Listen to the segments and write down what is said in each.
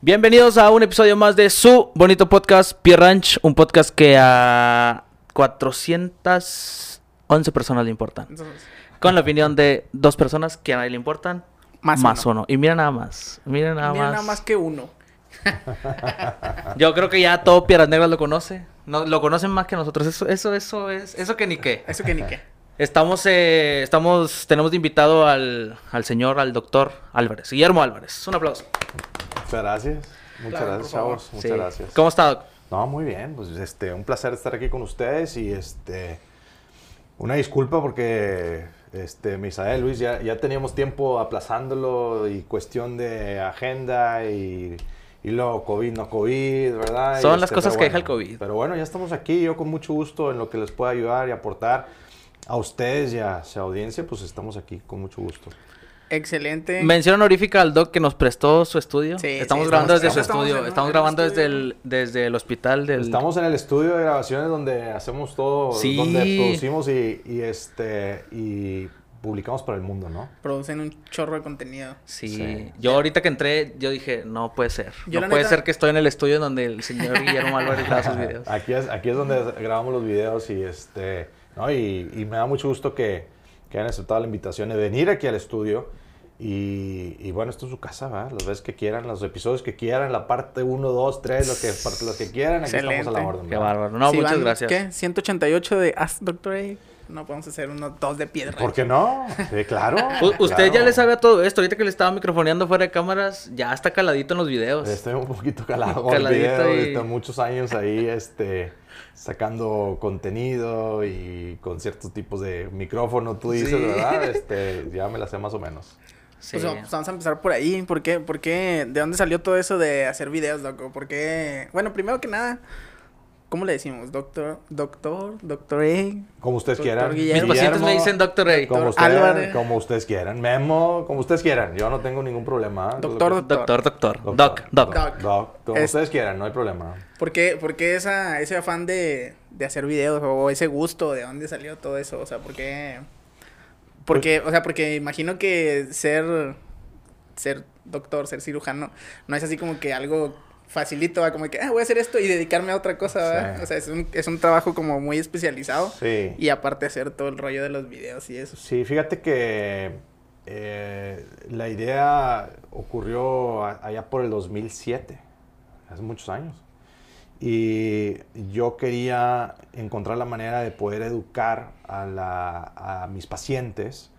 Bienvenidos a un episodio más de su bonito podcast, Pier Ranch, un podcast que a 411 personas le importan. Con la opinión de dos personas que a nadie le importan, Más más, uno. uno. Y mira nada más, mira nada Mira más. nada más que uno. Yo creo que ya todo Piedras Negras lo conoce. No, lo conocen más que nosotros. Eso, eso, eso es, eso que ni qué. Eso que ni qué. Estamos, eh, estamos, tenemos de invitado al, al señor, al doctor Álvarez, Guillermo Álvarez. Un aplauso. Muchas gracias. Muchas Claro, gracias, chavos. Muchas Sí. gracias. ¿Cómo está, doc? No, muy bien. Pues este, un placer estar aquí con ustedes y este una disculpa porque este Misael Luis ya, ya teníamos tiempo aplazándolo y cuestión de agenda y, y luego COVID, no COVID, ¿verdad? Y, Son las este, cosas pero que deja el bueno, COVID. Pero bueno, ya estamos aquí, yo con mucho gusto en lo que les pueda ayudar y aportar a ustedes y a su audiencia, pues estamos aquí con mucho gusto. Excelente. Mención honorífica al doc que nos prestó su estudio. Sí, estamos sí, grabando estamos- desde su estamos estudio. en- estamos en el grabando desde el, desde el hospital del... Estamos en el estudio de grabaciones donde hacemos todo, Sí. donde producimos y, y, este y publicamos para el mundo, ¿no? Producen un chorro de contenido. Sí. Sí. Yo ahorita que entré, yo dije, no puede ser. Yo no puede neta- ser que estoy en el estudio donde el señor Guillermo Álvarez graba sus videos. Aquí es, aquí es donde grabamos los videos y este, ¿no? y, y me da mucho gusto que, que hayan aceptado la invitación de venir aquí al estudio. Y, y bueno, esto es su casa, ¿verdad? Las veces que quieran, los episodios que quieran, la parte 1, 2, 3, lo que, lo que quieran, aquí estamos a la Excelente. orden. Qué bárbaro. No, Si muchas van, gracias. ¿Qué? 188 de Ask Doctor A. No podemos hacer unos dos de piedra. ¿Por qué no? Sí, claro. U- usted ya le sabe a todo esto. Ahorita que le estaba microfoneando fuera de cámaras, ya está caladito en los videos. Estoy un poquito calado Caladito video, y- ahorita muchos años ahí, este, sacando contenido y con ciertos tipos de micrófono, tú dices, Sí. ¿verdad? Este, ya me la sé más o menos. Sí. Pues, vamos- vamos a empezar por ahí. ¿Por qué? ¿Por qué? ¿De dónde salió todo eso de hacer videos, loco? ¿Por qué? Bueno, primero que nada, ¿cómo le decimos? Doctor, doctor, doctor A. Como ustedes Doctor quieran. Mis Guillermo. pacientes me dicen Doctor A. como, ustedes, Álvarez. como ustedes quieran. Memo, como ustedes quieran. Yo no tengo ningún problema. Doctor, Doctor, doctor. Doctor, Doc, doc. Doc. Doc, como Es- ustedes quieran, no hay problema. ¿Por qué, por qué esa, ese afán de, de hacer videos o ese gusto? ¿De dónde salió todo eso? O sea, ¿por qué? Porque, o sea, porque imagino que ser, ser doctor, ser cirujano, no es así como que algo facilito, ¿va? como que, ah, voy a hacer esto y dedicarme a otra cosa. Sí. O sea, es un, es un trabajo como muy especializado. Sí. Y aparte hacer todo el rollo de los videos y eso. Sí, fíjate que eh, la idea ocurrió allá por el 2007, hace muchos años. Y yo quería encontrar la manera de poder educar a, la- a mis pacientes,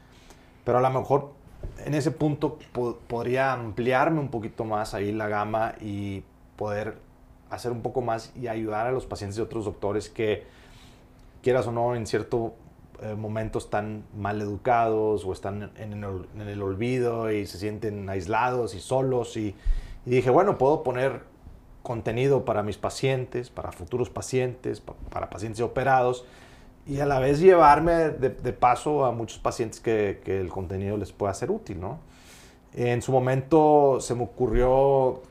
pero a lo mejor en ese punto po- podría ampliarme un poquito más ahí la gama y poder hacer un poco más y ayudar a los pacientes de otros doctores que, quieras o no, en cierto eh, momento están mal educados o están en el, en el olvido y se sienten aislados y solos. Y, y dije, bueno, puedo poner contenido para mis pacientes, para futuros pacientes, pa- para pacientes operados y a la vez llevarme de, de paso a muchos pacientes que, que el contenido les pueda ser útil, ¿no? En su momento se me ocurrió,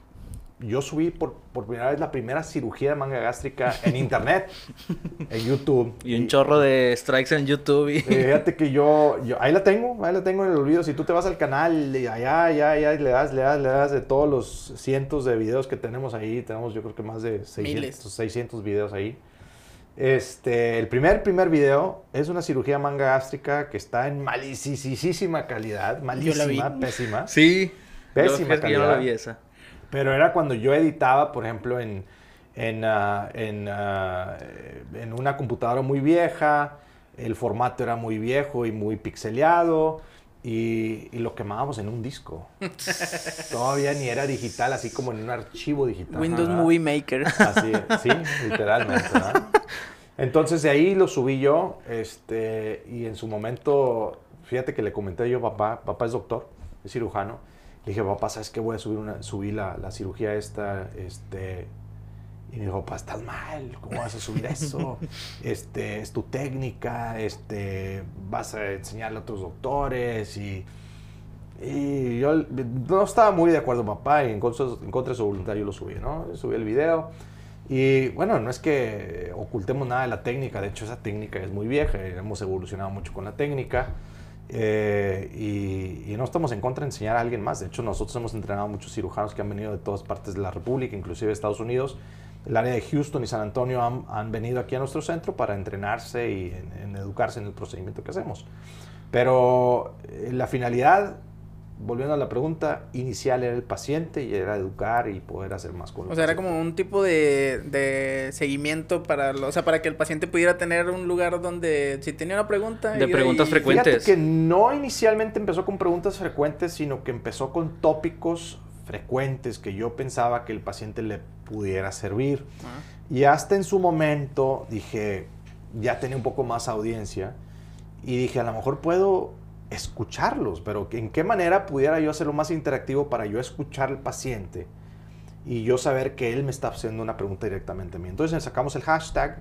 yo subí por, por primera vez la primera cirugía de manga gástrica en internet, en YouTube. Y un chorro de strikes en YouTube. Y... Fíjate que yo, yo- ahí la tengo, ahí la tengo en el olvido. Si tú te vas al canal y allá, allá, allá, y le das, le das, le das de todos los cientos de videos que tenemos ahí, tenemos yo creo que más de 600, Miles. 600 videos ahí. Este, el primer, primer video es una cirugía manga gástrica que está en malicisísima calidad, malísima, pésima. Sí. Pésima que yo no la calidad. vi esa. Pero era cuando yo editaba, por ejemplo, en, en, ah, en, eh, en una computadora muy vieja, el formato era muy viejo y muy pixeleado, y, y lo quemábamos en un disco. Todavía ni era digital, así como en un archivo digital. Windows ¿verdad? Movie Maker. Así, sí, literalmente. ¿verdad? Entonces de ahí lo subí yo, este, y en su momento, fíjate que le comenté yo, papá, papá es doctor, es cirujano, le dije, papá, ¿sabes qué? Voy a subir, una, subir la, la cirugía esta, este, y me dijo, papá, estás mal, ¿cómo vas a subir eso? Este, es tu técnica, este, vas a enseñarle a otros doctores y... Y yo no estaba muy de acuerdo, papá, y en contra, en contra de su voluntad yo lo subí, ¿no? Subí el video. Y bueno, no es que ocultemos nada de la técnica, de hecho esa técnica es muy vieja, hemos evolucionado mucho con la técnica. Eh, y, y no estamos en contra de enseñar a alguien más. De hecho, nosotros hemos entrenado a muchos cirujanos que han venido de todas partes de la República, inclusive de Estados Unidos. El área de Houston y San Antonio han, han venido aquí a nuestro centro para entrenarse y en, en educarse en el procedimiento que hacemos. Pero eh, la finalidad, volviendo a la pregunta, inicial era el paciente y era educar y poder hacer más con O sea, era como un tipo de, de seguimiento para, lo- o sea, para que el paciente pudiera tener un lugar donde si tenía una pregunta... De preguntas ahí- frecuentes. Fíjate que no inicialmente empezó con preguntas frecuentes, sino que empezó con tópicos frecuentes que yo pensaba que el paciente le pudiera servir. Ah. Y hasta en su momento dije, ya tenía un poco más audiencia, y dije, a lo mejor puedo escucharlos, pero ¿en qué manera pudiera yo hacerlo más interactivo para yo escuchar al paciente y yo saber que él me está haciendo una pregunta directamente a mí? Entonces sacamos el hashtag,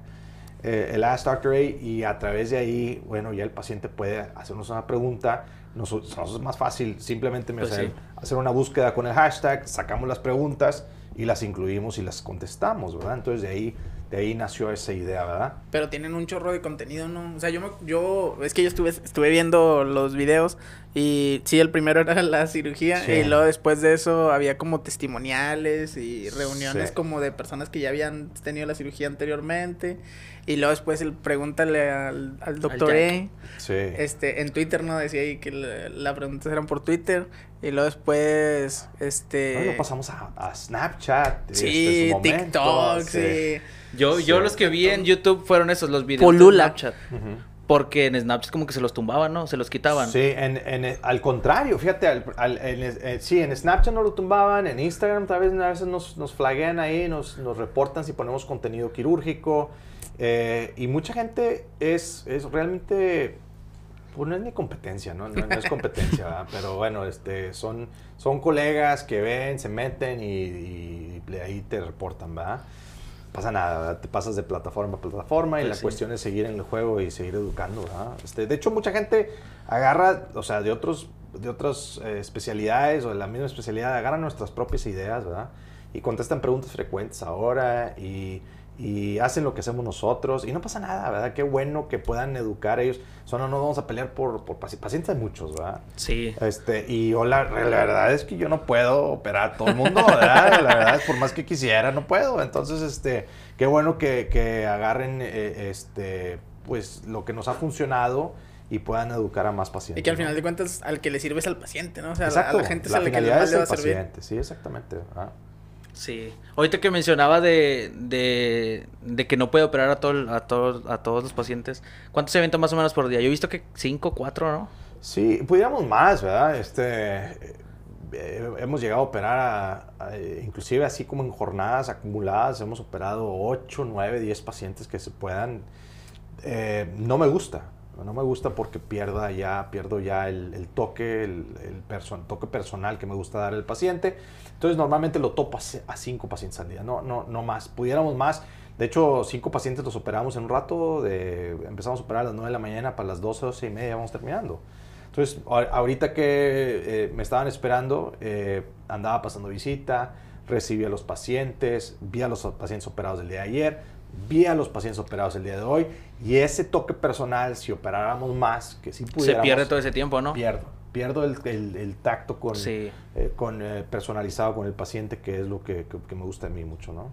eh, el Ask Dr. A, y a través de ahí, bueno, ya el paciente puede hacernos una pregunta. Nosotros, nosotros es más fácil simplemente Pues hacer, sí. hacer una búsqueda con el hashtag, sacamos las preguntas y las incluimos y las contestamos, ¿verdad? Entonces de ahí, de ahí nació esa idea, ¿verdad? Pero tienen un chorro de contenido, ¿no? O sea, yo, me- yo es que yo estuve, estuve viendo los videos y sí, el primero era la cirugía Sí. y luego después de eso había como testimoniales y reuniones Sí. como de personas que ya habían tenido la cirugía anteriormente y luego después el pregúntale al, al doctor. E. Sí. Este, en Twitter, ¿no? Decía ahí que la- las preguntas eran por Twitter y luego después, este... Luego pasamos a, a Snapchat. este, Sí, TikTok, sí. sí. Yo, yo Sí. los que vi en YouTube fueron esos, los videos Polula. de Snapchat. Porque en Snapchat como que se los tumbaban, ¿no? Se los quitaban. Sí, en, en- al contrario, fíjate, al- al- en, eh, sí, en Snapchat nos lo tumbaban, en Instagram tal vez a veces nos, nos flaguean ahí, nos, nos reportan si ponemos contenido quirúrgico. Eh, y mucha gente es, es realmente, pues no es ni competencia, ¿no? No, no es competencia, ¿verdad? Pero bueno, este, son, son colegas que ven, se meten y, y de ahí te reportan, ¿verdad? pasa nada, ¿verdad? te pasas de plataforma a plataforma y Pues la sí. cuestión es seguir en el juego y seguir educando. ¿verdad? Este, de hecho, mucha gente agarra, o sea, de otros de otras eh, especialidades o de la misma especialidad, agarran nuestras propias ideas, ¿verdad? Y contestan preguntas frecuentes ahora y, y hacen lo que hacemos nosotros y no pasa nada, ¿verdad? Qué bueno que puedan educar ellos. Solo no vamos a pelear por, por paci- pacientes, hay muchos, ¿verdad? Sí. Este, y yo la, la verdad es que yo no puedo operar a todo el mundo, ¿verdad? La verdad es por más que quisiera, no puedo. Entonces, este, qué bueno que, que agarren eh, este, pues lo que nos ha funcionado y puedan educar a más pacientes. Y que al ¿no? final de cuentas al que le sirve es al paciente, ¿no? O sea, a la- Exacto, a la gente es la a la que más es le va a servir. paciente, sí, exactamente. ¿verdad? Sí. Ahorita que mencionaba de, de, que no puede operar a, todo, a, todos, a todos los pacientes, ¿cuántos se más o menos por día? Yo he visto que cinco, cuatro, ¿no? Sí, pudiéramos más, ¿verdad? Este, eh, hemos llegado a operar, a- inclusive así como en jornadas acumuladas, hemos operado 8, 9, 10 pacientes que se puedan. Eh, no me gusta, no me gusta porque pierda ya, pierdo ya el, toque, el, toque personal que me gusta dar al paciente. Entonces normalmente lo topo a c- a 5 pacientes al día, no, no, no más. Pudiéramos más. De hecho, cinco pacientes los operamos en un rato, de, empezamos a operar a las 9 de la mañana, para las 12, 12 y media vamos terminando. Entonces, ahorita que eh, me estaban esperando, eh, andaba pasando visita, recibí a los pacientes, vi a los pacientes operados del día de ayer, vi a los pacientes operados el día de hoy, y ese toque personal, si operáramos más, que si Se pudiéramos... pierde todo ese tiempo, ¿no? Pierdo, pierdo el, el- el tacto con, Sí. eh, con eh, personalizado con el paciente, que es lo que, que- que me gusta a mí mucho, ¿no?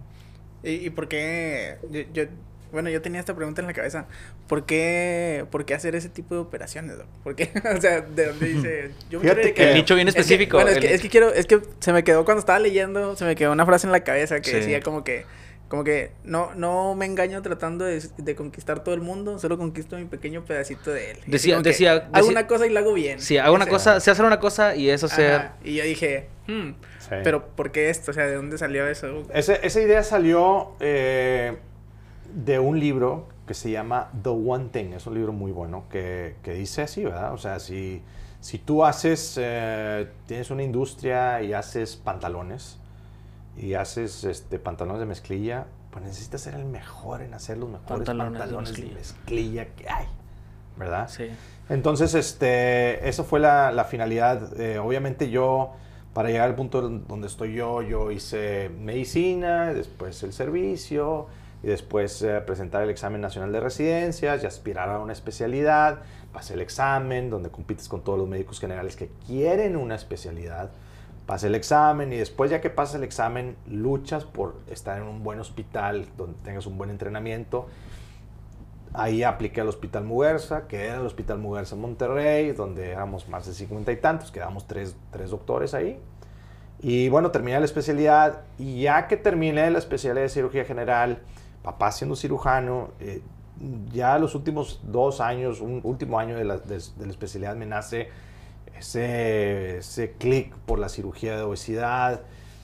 ¿Y, y por qué? Yo, yo- bueno, yo tenía esta pregunta en la cabeza. ¿Por qué, por qué hacer ese tipo de operaciones, doc? ¿Por qué? o sea, de dónde dice... Yo me que- dedicar- El nicho bien Es que- específico. bueno, es el- que, es que quiero... Es que se me quedó cuando estaba leyendo, se me quedó una frase en la cabeza que Sí. decía como que... Como que no, no me engaño tratando de, de conquistar todo el mundo, solo conquisto mi pequeño pedacito de él. Decía- que decía- Hago decía- una cosa y la hago bien. Sí, hago una cosa, sé hacer una cosa y eso ser... Ajá, Y yo dije, hmm, Sí. pero ¿por qué esto? O sea, ¿de dónde salió eso? Ese- esa idea salió eh, de un libro que se llama The One Thing. Es un libro muy bueno que, que dice así, ¿verdad? O sea, si, si tú haces, eh, tienes una industria y haces pantalones y haces este, pantalones de mezclilla, pues necesitas ser el mejor en hacer los mejores Pantalones pantalones, de de, mezclilla. mezclilla que hay, ¿verdad? Sí. Entonces, este, eso fue la, la finalidad. Eh, obviamente yo, para llegar al punto donde estoy yo, yo hice medicina, después el servicio, y después eh, presentar el examen nacional de residencias y aspirar a una especialidad. Pasé el examen, donde compites con todos los médicos generales que quieren una especialidad. Pasé el examen y después ya que pasas el examen, luchas por estar en un buen hospital donde tengas un buen entrenamiento. Ahí apliqué al Hospital Muguerza, que era el Hospital Muguerza Monterrey, donde éramos más de 50 y tantos, quedamos tres, tres doctores ahí. Y bueno, terminé la especialidad y ya que terminé la especialidad de cirugía general, papá siendo cirujano, eh, ya los últimos dos años, un último año de la, de, la especialidad me nace ese, ese clic por la cirugía de obesidad.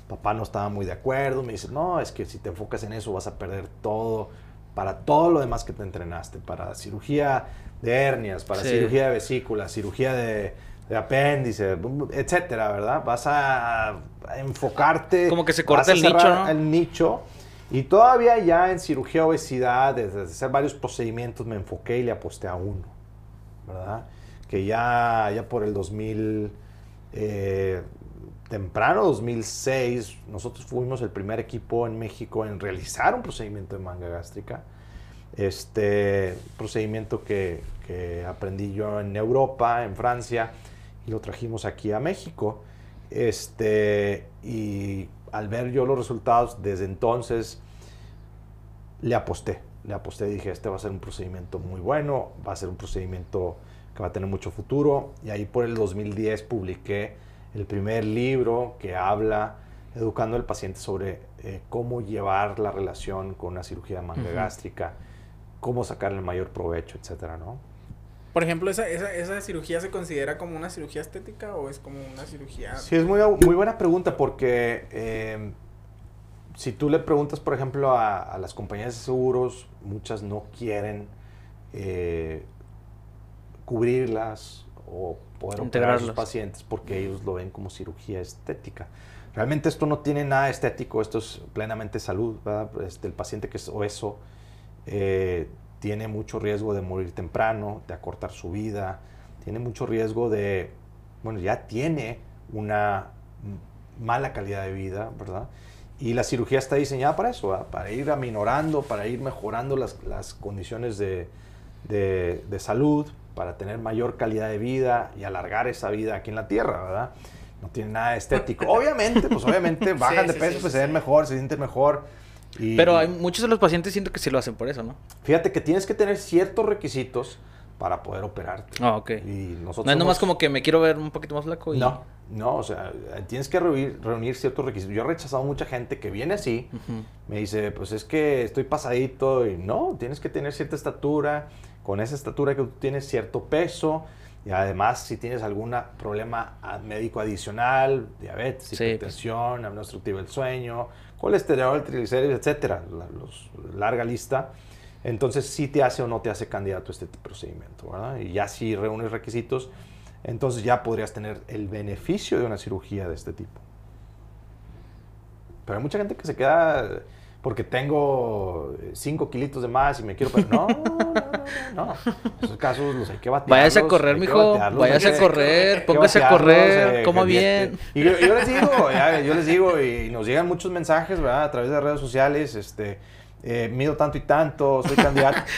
Papá no estaba muy de acuerdo, me dice, no, es que si te enfocas en eso vas a perder todo, para todo lo demás que te entrenaste, para cirugía de hernias, para sí. cirugía de vesícula, cirugía de, de, apéndice, etcétera, ¿verdad? Vas a enfocarte. Como que se corta el nicho, ¿no? El nicho y todavía ya en cirugía obesidad, desde hacer varios procedimientos, me enfoqué y le aposté a uno, ¿verdad? Que ya, ya por el 2000, eh, temprano 2006, nosotros fuimos el primer equipo en México en realizar un procedimiento de manga gástrica. Este procedimiento que, que aprendí yo en Europa, en Francia, y lo trajimos aquí a México. Este, y al ver yo los resultados, desde entonces le aposté. Le aposté y dije, este va a ser un procedimiento muy bueno, va a ser un procedimiento que va a tener mucho futuro. Y ahí por el 2010 publiqué el primer libro que habla, educando al paciente sobre eh, cómo llevar la relación con una cirugía de manga uh -huh. gástrica, cómo sacarle el mayor provecho, etcétera, ¿no? Por ejemplo, ¿esa, esa, ¿esa, cirugía se considera como una cirugía estética o es como una cirugía...? Sí, es muy, muy buena pregunta porque eh, si tú le preguntas, por ejemplo, a, a, las compañías de seguros, muchas no quieren eh, cubrirlas o poder operar a sus pacientes porque ellos lo ven como cirugía estética. Realmente esto no tiene nada estético, esto es plenamente salud. Este, el paciente que es obeso eh, tiene mucho riesgo de morir temprano, de acortar su vida, tiene mucho riesgo de, bueno, ya tiene una mala calidad de vida, ¿verdad? Y la cirugía está diseñada para eso, ¿verdad? para ir aminorando, para ir mejorando las, las condiciones de, de, de, salud, para tener mayor calidad de vida y alargar esa vida aquí en la Tierra, ¿verdad? No tiene nada estético. Obviamente, pues obviamente bajan sí, de peso, sí, pues sí, se ven mejor, se sienten mejor. Y, Pero hay muchos de los pacientes siento que sí lo hacen por eso, ¿no? Fíjate que tienes que tener ciertos requisitos para poder operarte. Ah, ok. Y nosotros no es nomás como que me quiero ver un poquito más flaco y... No, no, o sea, tienes que reunir, reunir ciertos requisitos. Yo he rechazado mucha gente que viene así, uh -huh. me dice, pues es que estoy pasadito y no, tienes que tener cierta estatura, con esa estatura que tú tienes cierto peso y además si tienes algún problema médico adicional, diabetes, sí, hipertensión, pues. apnea obstructiva del sueño, colesterol, triglicéridos, etcétera, la, los, larga lista. Entonces, sí te hace o no te hace candidato a este procedimiento, ¿verdad? Y ya si reúnes requisitos, entonces ya podrías tener el beneficio de una cirugía de este tipo. Pero hay mucha gente que se queda porque tengo 5 kilitos de más y me quiero... No, no, no, no. Esos casos los hay que batearlos. Váyase a correr, mijo. Váyase a correr, póngase a correr, eh, coma bien. Y yo, les digo, yo les digo, y nos llegan muchos mensajes, ¿verdad? A través de redes sociales, este... Eh, mido tanto y tanto, soy candidato.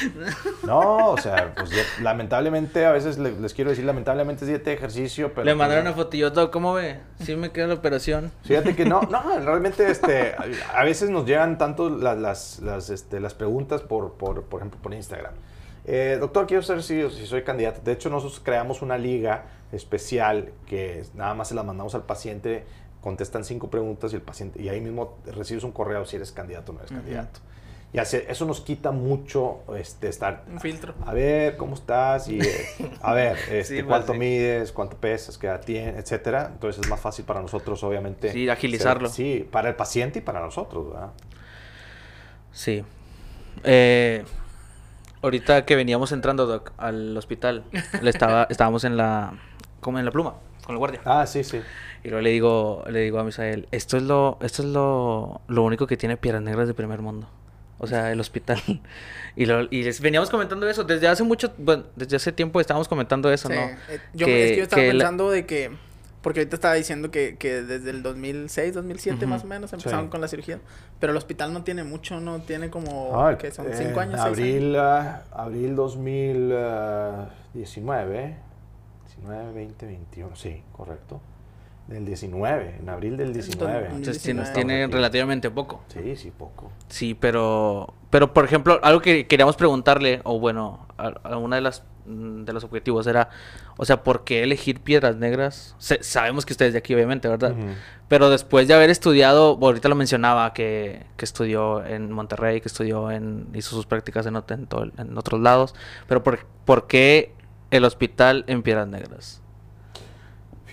No, o sea, pues lamentablemente, a veces les, les, quiero decir, lamentablemente es dieta de ejercicio, pero... Le mandaron una fotillo, ¿cómo ve? Sí me queda la operación. Fíjate que no, no, realmente, este, a veces nos llegan tanto las, las, las, este, las preguntas por, por, por ejemplo, por Instagram. Eh, doctor, quiero saber si, si soy candidato. De hecho, nosotros creamos una liga especial que nada más se la mandamos al paciente, contestan cinco preguntas y el paciente, y ahí mismo recibes un correo si eres candidato o no eres uh -huh. candidato. Y así, eso nos quita mucho este, estar... Un filtro. A ver, ¿cómo estás? Y, eh, a ver, este, sí, ¿cuánto sí. mides? ¿Cuánto pesas? ¿Qué edad tienes? Etcétera. Entonces es más fácil para nosotros, obviamente. Sí, agilizarlo. Ser, sí, para el paciente y para nosotros, ¿verdad? Sí. Eh, ahorita que veníamos entrando, Doc, al hospital, le estaba, estábamos en la... como en la pluma, con el guardia. Ah, sí, sí. Y luego le digo, le digo a Misael, esto es lo, esto es lo, lo único que tiene piedras negras de primer mundo o sea, el hospital. Y, lo, y les veníamos comentando eso. Desde hace mucho, bueno, desde hace tiempo estábamos comentando eso, sí. ¿no? Eh, yo, que, es que yo estaba pensando la... de que, Porque ahorita estaba diciendo que, que desde el 2006, 2007 Ujú. más o menos empezaron Sí. con la cirugía. Pero el hospital no tiene mucho, no tiene como, Ah, que son en 5 años, 6 años. Abril, ah, abril 2019. 19, 20, 21. Sí, correcto. Del 19, en abril del 19. Entonces tiene, 19. tiene relativamente poco. Sí, sí, poco. Sí, pero, pero por ejemplo, algo que queríamos preguntarle, o bueno, a, a una de las mm, de los objetivos era, o sea, ¿por qué elegir piedras negras? Se- sabemos que usted es de aquí, obviamente, ¿verdad? Pero después de haber estudiado, ahorita lo mencionaba, que, que estudió en Monterrey, que estudió en, hizo sus prácticas en, en, todo en otros lados, pero ¿por, por qué el hospital en Piedras Negras?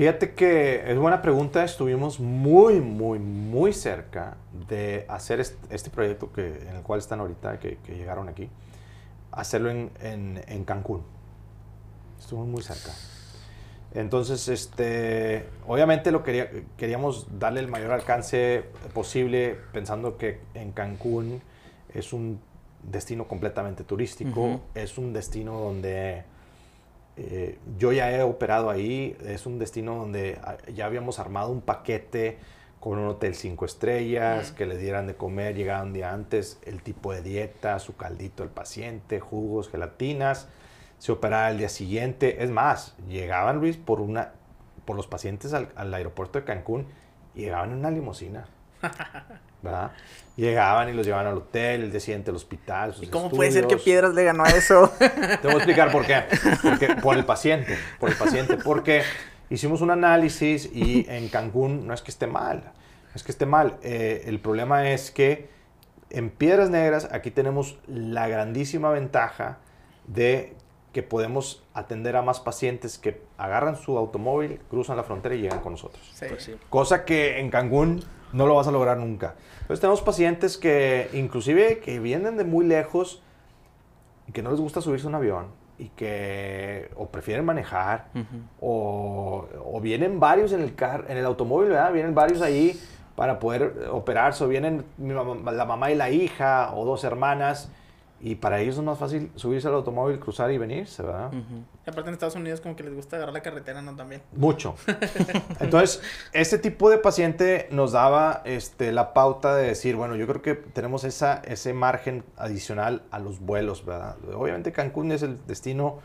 Fíjate que es buena pregunta. Estuvimos muy, muy, muy cerca de hacer est- este, proyecto que, en el cual están ahorita, que, que llegaron aquí, hacerlo en, en- en Cancún. Estuvimos muy cerca. Entonces, este, obviamente lo quería, queríamos darle el mayor alcance posible, pensando que en Cancún es un destino completamente turístico, es un destino donde eh, yo ya he operado ahí, es un destino donde ah, ya habíamos armado un paquete con un hotel cinco estrellas, que le dieran de comer, llegaban un día antes, el tipo de dieta, su caldito del paciente, jugos, gelatinas, se operaba el día siguiente. Es más, llegaban, Luis, por, una, por los pacientes al, al aeropuerto de Cancún, y llegaban en una limusina. ¿verdad? Llegaban y los llevaban al hotel, el siguiente al hospital. sus ¿Y cómo puede ser que estudios. Piedras le ganó a eso? Te voy a explicar por qué. Porque, por el paciente, por el paciente. Porque hicimos un análisis y en Cancún no es que esté mal, no es que esté mal. Eh, el problema es que en Piedras Negras aquí tenemos la grandísima ventaja de que podemos atender a más pacientes que agarran su automóvil, cruzan la frontera y llegan con nosotros. Sí. Pues sí. Cosa que en Cancún no lo vas a lograr nunca. Entonces tenemos pacientes que inclusive que vienen de muy lejos y que no les gusta subirse a un avión y que o prefieren manejar o, o vienen varios en el car, en el automóvil, ¿verdad? Vienen varios ahí para poder operarse o vienen mi mamá- la mamá y la hija o dos hermanas y para ellos es más fácil subirse al automóvil, cruzar y venirse, ¿verdad? Ujú. Y aparte en Estados Unidos como que les gusta agarrar la carretera, ¿no? También. Mucho. Entonces, este tipo de paciente nos daba este, la pauta de decir, bueno, yo creo que tenemos esa, ese margen adicional a los vuelos, ¿verdad? Obviamente Cancún es el destino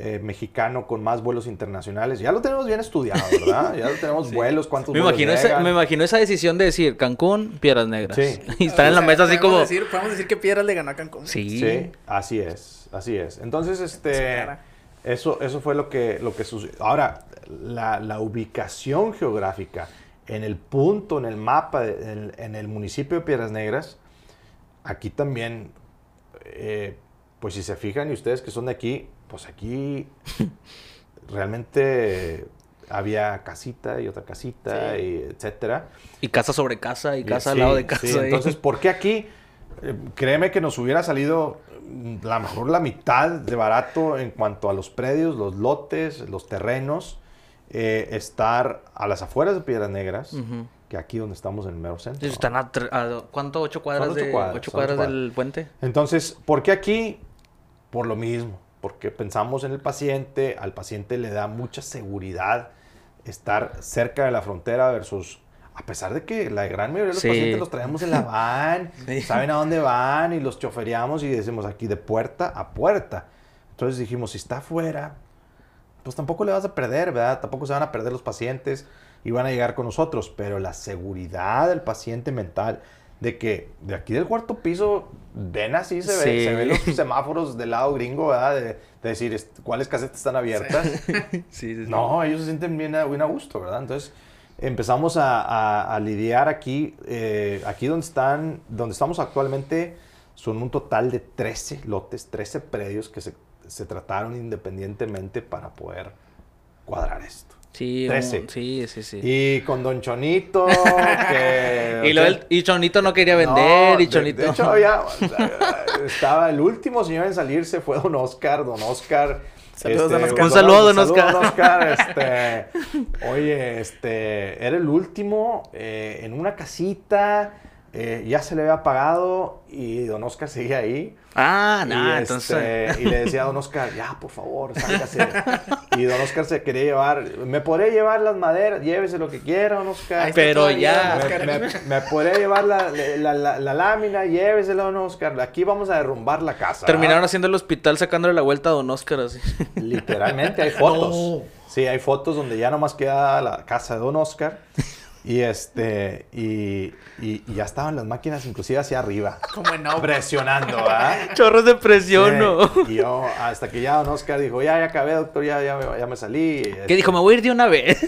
eh, mexicano con más vuelos internacionales. Ya lo tenemos bien estudiado, ¿verdad? Ya lo tenemos vuelos, cuántos Me vuelos imagino, esa, llegan. me imagino esa decisión de decir Cancún, Piedras Negras. Sí. Y estar en la mesa así podemos como... Decir, podemos decir que Piedras le ganó a Cancún. Sí. Sí, así es, así es. Entonces, este, eso, eso fue lo que, lo que sucedió. Ahora, la, la ubicación geográfica en el punto, en el mapa, de- en, en el municipio de Piedras Negras, aquí también, eh, pues si se fijan y ustedes que son de aquí, pues aquí realmente había casita y otra casita, Sí. y etcétera. Y casa sobre casa y Y casa al sí, lado de casa. sí, y- entonces, ¿por qué aquí? Eh, créeme que nos hubiera salido mm, la mejor la mitad de barato en cuanto a los predios, los lotes, los terrenos, eh, estar a las afueras de Piedras Negras, que aquí donde estamos en el mero centro. Están a, a- ¿Cuánto? ¿Ocho cuadras, ocho de, cuadras, ocho cuadras del puente? Entonces, ¿por qué aquí? Por lo mismo, porque pensamos en el paciente, al paciente le da mucha seguridad estar cerca de la frontera versus, a pesar de que la gran mayoría de los Sí. pacientes los traemos en la van, Sí. saben a dónde van y los chofereamos y decimos aquí de puerta a puerta. Entonces dijimos, si está afuera, pues tampoco le vas a perder, ¿verdad? Tampoco se van a perder los pacientes y van a llegar con nosotros, pero la seguridad del paciente mental de que de aquí del cuarto piso ven así, se, ve, se ven los semáforos del lado gringo, ¿verdad? De, de decir cuáles casetas están abiertas. Sí, sí, sí. No, ellos se sienten bien a, bien a gusto, ¿verdad? Entonces empezamos a, a- a lidiar aquí, eh, aquí donde están, donde estamos actualmente, son un total de 13 lotes, 13 predios que se, se trataron independientemente para poder cuadrar esto. Sí, Trece. un- sí, sí, sí. Y con Don Chonito, que... Y, el- y Chonito no quería vender, No, y de- Chonito... De, hecho, ya estaba el último señor en salirse fue Don Oscar. Don Oscar. Saludos, don Oscar. Un saludo, don Oscar. don Oscar, este, oye, este, era el último eh, en una casita eh, ya se le había pagado y don Oscar seguía ahí. Ah, no, este, entonces. y le decía a don Oscar, ya, por favor, sálgase. y don Oscar se quería llevar, ¿me podré llevar las maderas? Llévese lo que quiera, don Oscar. Pero todavía, ya. Me, me, me podré llevar la, la, la- la lámina, llévesela, don Oscar. Aquí vamos a derrumbar la casa. Terminaron haciendo el hospital sacándole la vuelta a Don Oscar así. Literalmente hay fotos. No. Sí, hay fotos donde ya nomás queda la casa de Don Oscar. Y este, y, y- y ya estaban las máquinas inclusive hacia arriba. Como en no. Presionando, ¿verdad? Chorros de presión, Sí, ¿no? Y yo, hasta que ya Don Oscar dijo, ya, ya acabé, doctor, ya, ya, me- ya me salí. Que dijo, me voy a ir de una vez.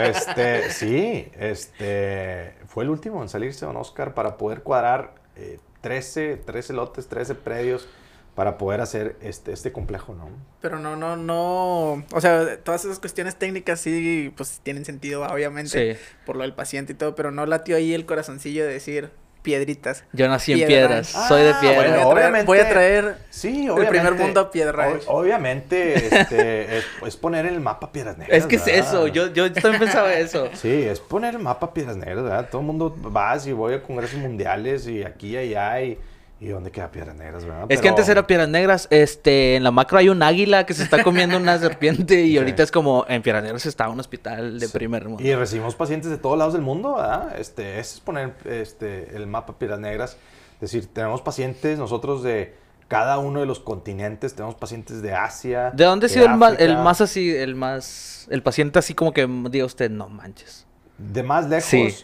Este, sí, este, fue el último en salirse Don Oscar para poder cuadrar eh, 13, 13 lotes, 13 predios para poder hacer este, este complejo, ¿no? Pero no, no, no. O sea, todas esas cuestiones técnicas sí, pues tienen sentido, obviamente. Sí. Por lo del paciente y todo. Pero no latió ahí el corazoncillo de decir piedritas. Yo nací en Piedra. piedras. Ah, Soy de piedra. bueno, voy, a traer, obviamente- voy a traer Sí, el primer mundo a piedra. Ob- obviamente, este, es, es poner en el mapa Piedras Negras. es que es eso. Yo, yo también pensaba eso. Sí, es poner el mapa Piedras Negras, ¿verdad? Todo el mundo va y voy a congresos mundiales y aquí y allá y, y ¿dónde queda Piedras Negras, verdad? Es que antes era piedras negras. Este, en la macro hay un águila que se está comiendo una serpiente. Y Sí. ahorita es como en piedras negras está un hospital de primer mundo. Y recibimos pacientes de todos lados del mundo, ¿verdad? Este, ese es poner este, el mapa Piedras Negras. Es decir, tenemos pacientes nosotros de cada uno de los continentes, tenemos pacientes de Asia. ¿De dónde ha sido el más, el África. más así, el más, el paciente así como que diga usted, no manches? De más lejos. Sí.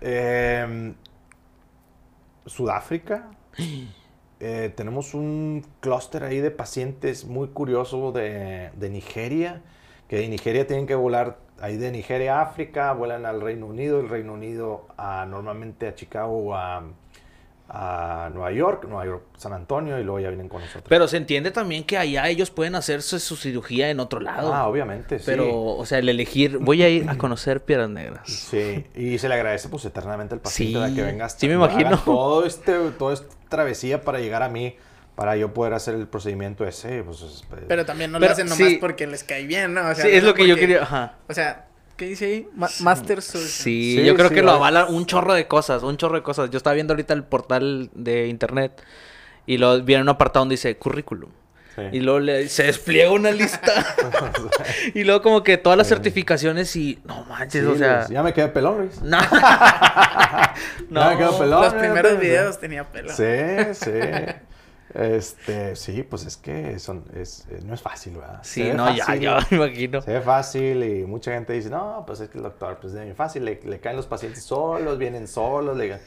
em, Sudáfrica. Eh, tenemos un clúster ahí de pacientes muy curioso de, Nigeria. Que de Nigeria tienen que volar ahí de Nigeria a África, vuelan al Reino Unido, el Reino Unido a, normalmente a Chicago o a, a Nueva York, Nueva York, San Antonio y luego ya vienen con nosotros. Pero se entiende también que allá ellos pueden hacerse su cirugía en otro lado. ah, obviamente, sí. Pero, o sea, el elegir, voy a ir a conocer piedras negras. Sí, y se le agradece pues eternamente al paciente Sí, ¿verdad? que venga hasta sí me imagino. todo este toda esta travesía para llegar a mí para yo poder hacer el procedimiento ese pues es- Pero también no Pero lo hacen nomás sí. porque les cae bien, ¿no? O sea, sí, es lo que yo quería. Ajá. O sea, ¿qué dice ahí? Ma- Master Surgeon. Sí, Sí, yo creo sí, que lo va. avala un chorro de cosas, un chorro de cosas. Yo estaba viendo ahorita el portal de internet y lo viene un apartado donde dice currículum. sí. Y luego le- se despliega una lista. y luego como que todas las certificaciones y... No manches, Sí, o sea... Luis, ya me quedé pelón Luis No. Ya me quedo pelón, Los primeros videos tenía pelo. sí sí este sí pues es que son es, eh, no es fácil verdad Se Sí, ve no, ya, fácil, ya me imagino. Se ve fácil y mucha gente dice, no, pues es que el doctor, pues es fácil, le, le caen los pacientes solos, vienen solos, le...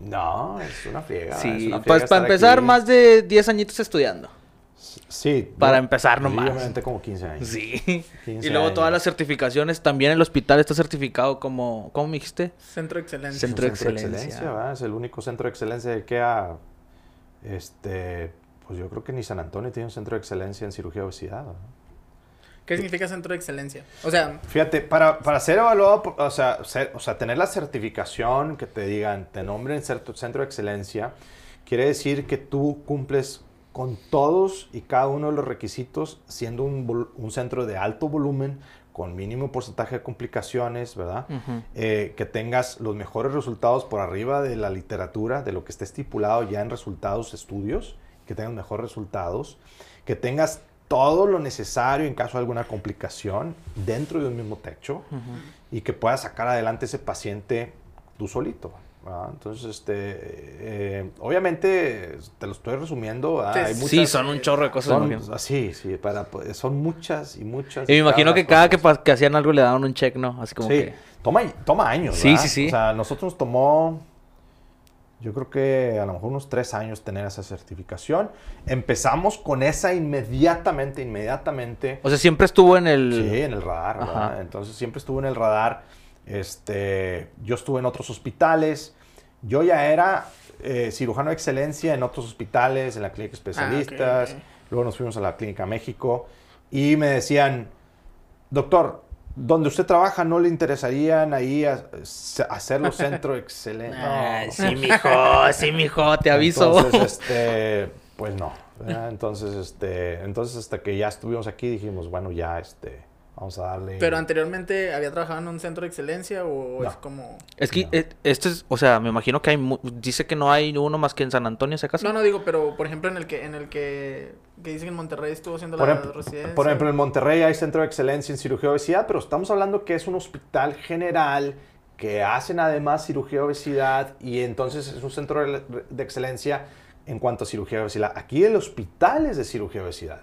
No, es una friega. es Sí, una friega pues para empezar, aquí. más de 10 añitos estudiando. Sí. para yo- empezar nomás. Aventé como 15 años. Sí. 15 Y luego todas las certificaciones, también el hospital está certificado como... ¿Cómo me dijiste? Centro de excelencia. Es Centro de excelencia. ¿verdad? Es el único centro de excelencia de que a... Este... Pues yo creo que ni San Antonio tiene un centro de excelencia en cirugía de obesidad. ¿verdad? ¿Qué significa centro de excelencia? O sea, Fíjate, para, para ser evaluado, o sea, ser- o sea, tener la certificación que te digan, te nombren centro, de excelencia, quiere decir que tú cumples con todos y cada uno de los requisitos, siendo un, un centro de alto volumen, con mínimo porcentaje de complicaciones, ¿verdad? Eh, que tengas los mejores resultados por arriba de la literatura, de lo que está estipulado ya en resultados estudios, que tengas mejores resultados, que tengas todo lo necesario en caso de alguna complicación dentro de un mismo techo y que puedas sacar adelante ese paciente tú solito. ¿Verdad? Entonces, este, eh, obviamente, te lo estoy resumiendo. Hay sí, Sí, muchas- son un chorro de cosas. son- imagino. sí, sí, para, son muchas y muchas. Y me imagino que cada que, hacían algo le daban un check, ¿no? Así como Sí, que... toma, toma años. Sí, ¿verdad? sí, sí. O sea, nosotros nos tomó, yo creo que a lo mejor unos tres años tener esa certificación. Empezamos con esa inmediatamente, inmediatamente. O sea, siempre estuvo en el... Sí, en el radar, ¿verdad? Entonces siempre estuve en el radar. Este, yo estuve en otros hospitales. Yo ya era eh, cirujano de excelencia en otros hospitales, en la clínica especialistas. ok. Luego nos fuimos a la clínica México y me decían, doctor, donde usted trabaja no le interesarían ahí a- a hacerlo centro excelente. Ay, No. sí, mijo, sí, mijo, te aviso. Entonces, este, pues no. ¿verdad? Entonces, este, entonces hasta que ya estuvimos aquí dijimos, bueno, ya, este, Vamos a darle... Pero anteriormente había trabajado en un centro de excelencia o No. es como... Es que No. esto es, o sea, me imagino que hay, mu- dice que no hay uno más que en San Antonio, ¿se acaso? No, no digo, pero por ejemplo en el que en el que, que dicen que en Monterrey estuvo haciendo Por la ejemplo, residencia. por ejemplo, en Monterrey hay centro de excelencia en cirugía de obesidad, pero estamos hablando que es un hospital general que hacen además cirugía de obesidad y entonces es un centro de de excelencia en cuanto a cirugía de obesidad. Aquí el hospital es de cirugía de obesidad.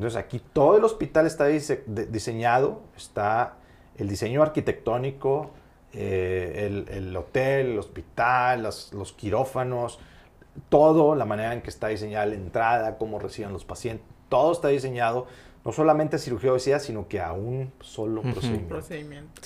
Entonces aquí todo el hospital está dise- de- diseñado, está el diseño arquitectónico, eh, el, el hotel, el hospital, las- los quirófanos, todo, la manera en que está diseñada la entrada, cómo reciben los pacientes, todo está diseñado no solamente a cirugía obesidad, sino que a un solo procedimiento. procedimiento.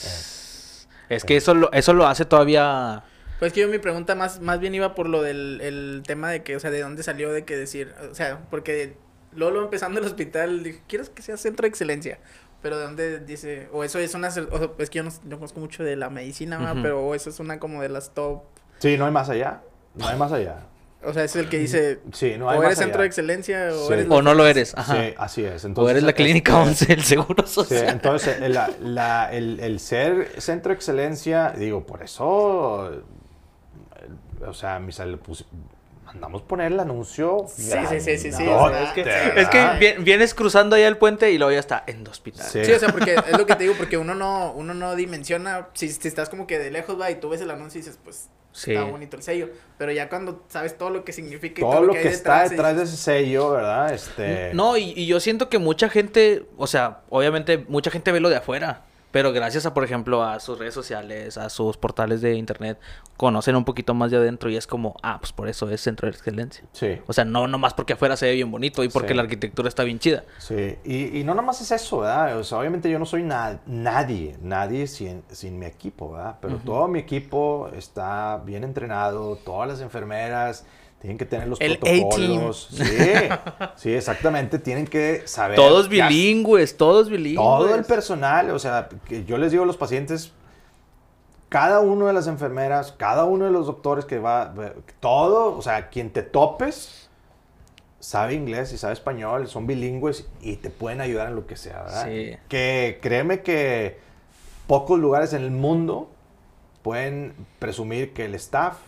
Es que eso lo, eso lo hace todavía... Pues que yo mi pregunta más, más bien iba por lo del el tema de que, o sea, de dónde salió de que decir, o sea, porque luego, luego empezando el hospital, dije, quiero que sea centro de excelencia. Pero de dónde dice, o eso es una, o sea, es que yo no, no conozco mucho de la medicina, pero o eso es una como de las top, Sí, no hay más allá. No hay más allá. o sea, es el que dice, Sí, no hay o más eres centro allá. de excelencia o Sí. eres... O no lo eres, ajá. Sí, así es. o Entonces, eres la clínica este, 11 del Seguro Sí, Social. entonces el, la- la- el- el ser centro de excelencia, digo, por eso, eh, o sea, mis pus- mandamos poner el anuncio. Sí, sí, sí, sí, sí, es que- Es que vienes cruzando ahí el puente y luego ya está en hospital. Sí. Sí, o sea, porque es lo que te digo, porque uno no, uno no dimensiona, si, si estás como que de lejos va y tú ves el anuncio y dices, pues, Sí. está bonito el sello, pero ya cuando sabes todo lo que significa y todo lo hay que está detrás de ese sello, ¿verdad? Este, No, y, y yo siento que mucha gente, o sea, obviamente mucha gente ve lo de afuera, pero gracias a, por ejemplo, a sus redes sociales, a sus portales de internet, conocen un poquito más de adentro y es como, ah, pues por eso es centro de excelencia. Sí. O sea, no nomás porque afuera se ve bien bonito y porque Sí. la arquitectura está bien chida. Sí, y, y no nomás es eso, ¿verdad? O sea, obviamente yo no soy na- nadie, nadie sin, sin mi equipo, ¿verdad? Pero todo mi equipo está bien entrenado, todas las enfermeras tienen que tener los El protocolos. Sí, sí, exactamente, tienen que saber. Todos bilingües, todos bilingües. Todo el personal, o sea, que yo les digo a los pacientes, cada uno de las enfermeras, cada uno de los doctores que va, todo, o sea, quien te topes, sabe inglés y sabe español, son bilingües y te pueden ayudar en lo que sea, ¿verdad? Sí. Que créeme que pocos lugares en el mundo pueden presumir que el staff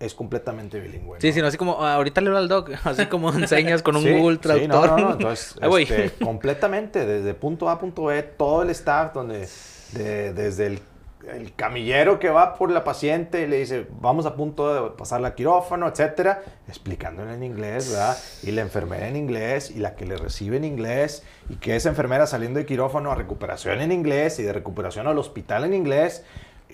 es completamente bilingüe. Sí, ¿no? sí, no, así como, ah, ahorita le hablo al doc, así como enseñas con un Sí, Google sí, Traductor. no, no, no, Entonces, voy. este, completamente, desde punto A a punto B, todo el staff, donde, de- desde el, el camillero que va por la paciente y le dice, vamos a punto de pasarla a quirófano, etcétera, explicándole en inglés, ¿verdad? Y la enfermera en inglés, y la que le recibe en inglés, y que esa enfermera saliendo de quirófano a recuperación en inglés, y de recuperación al hospital en inglés.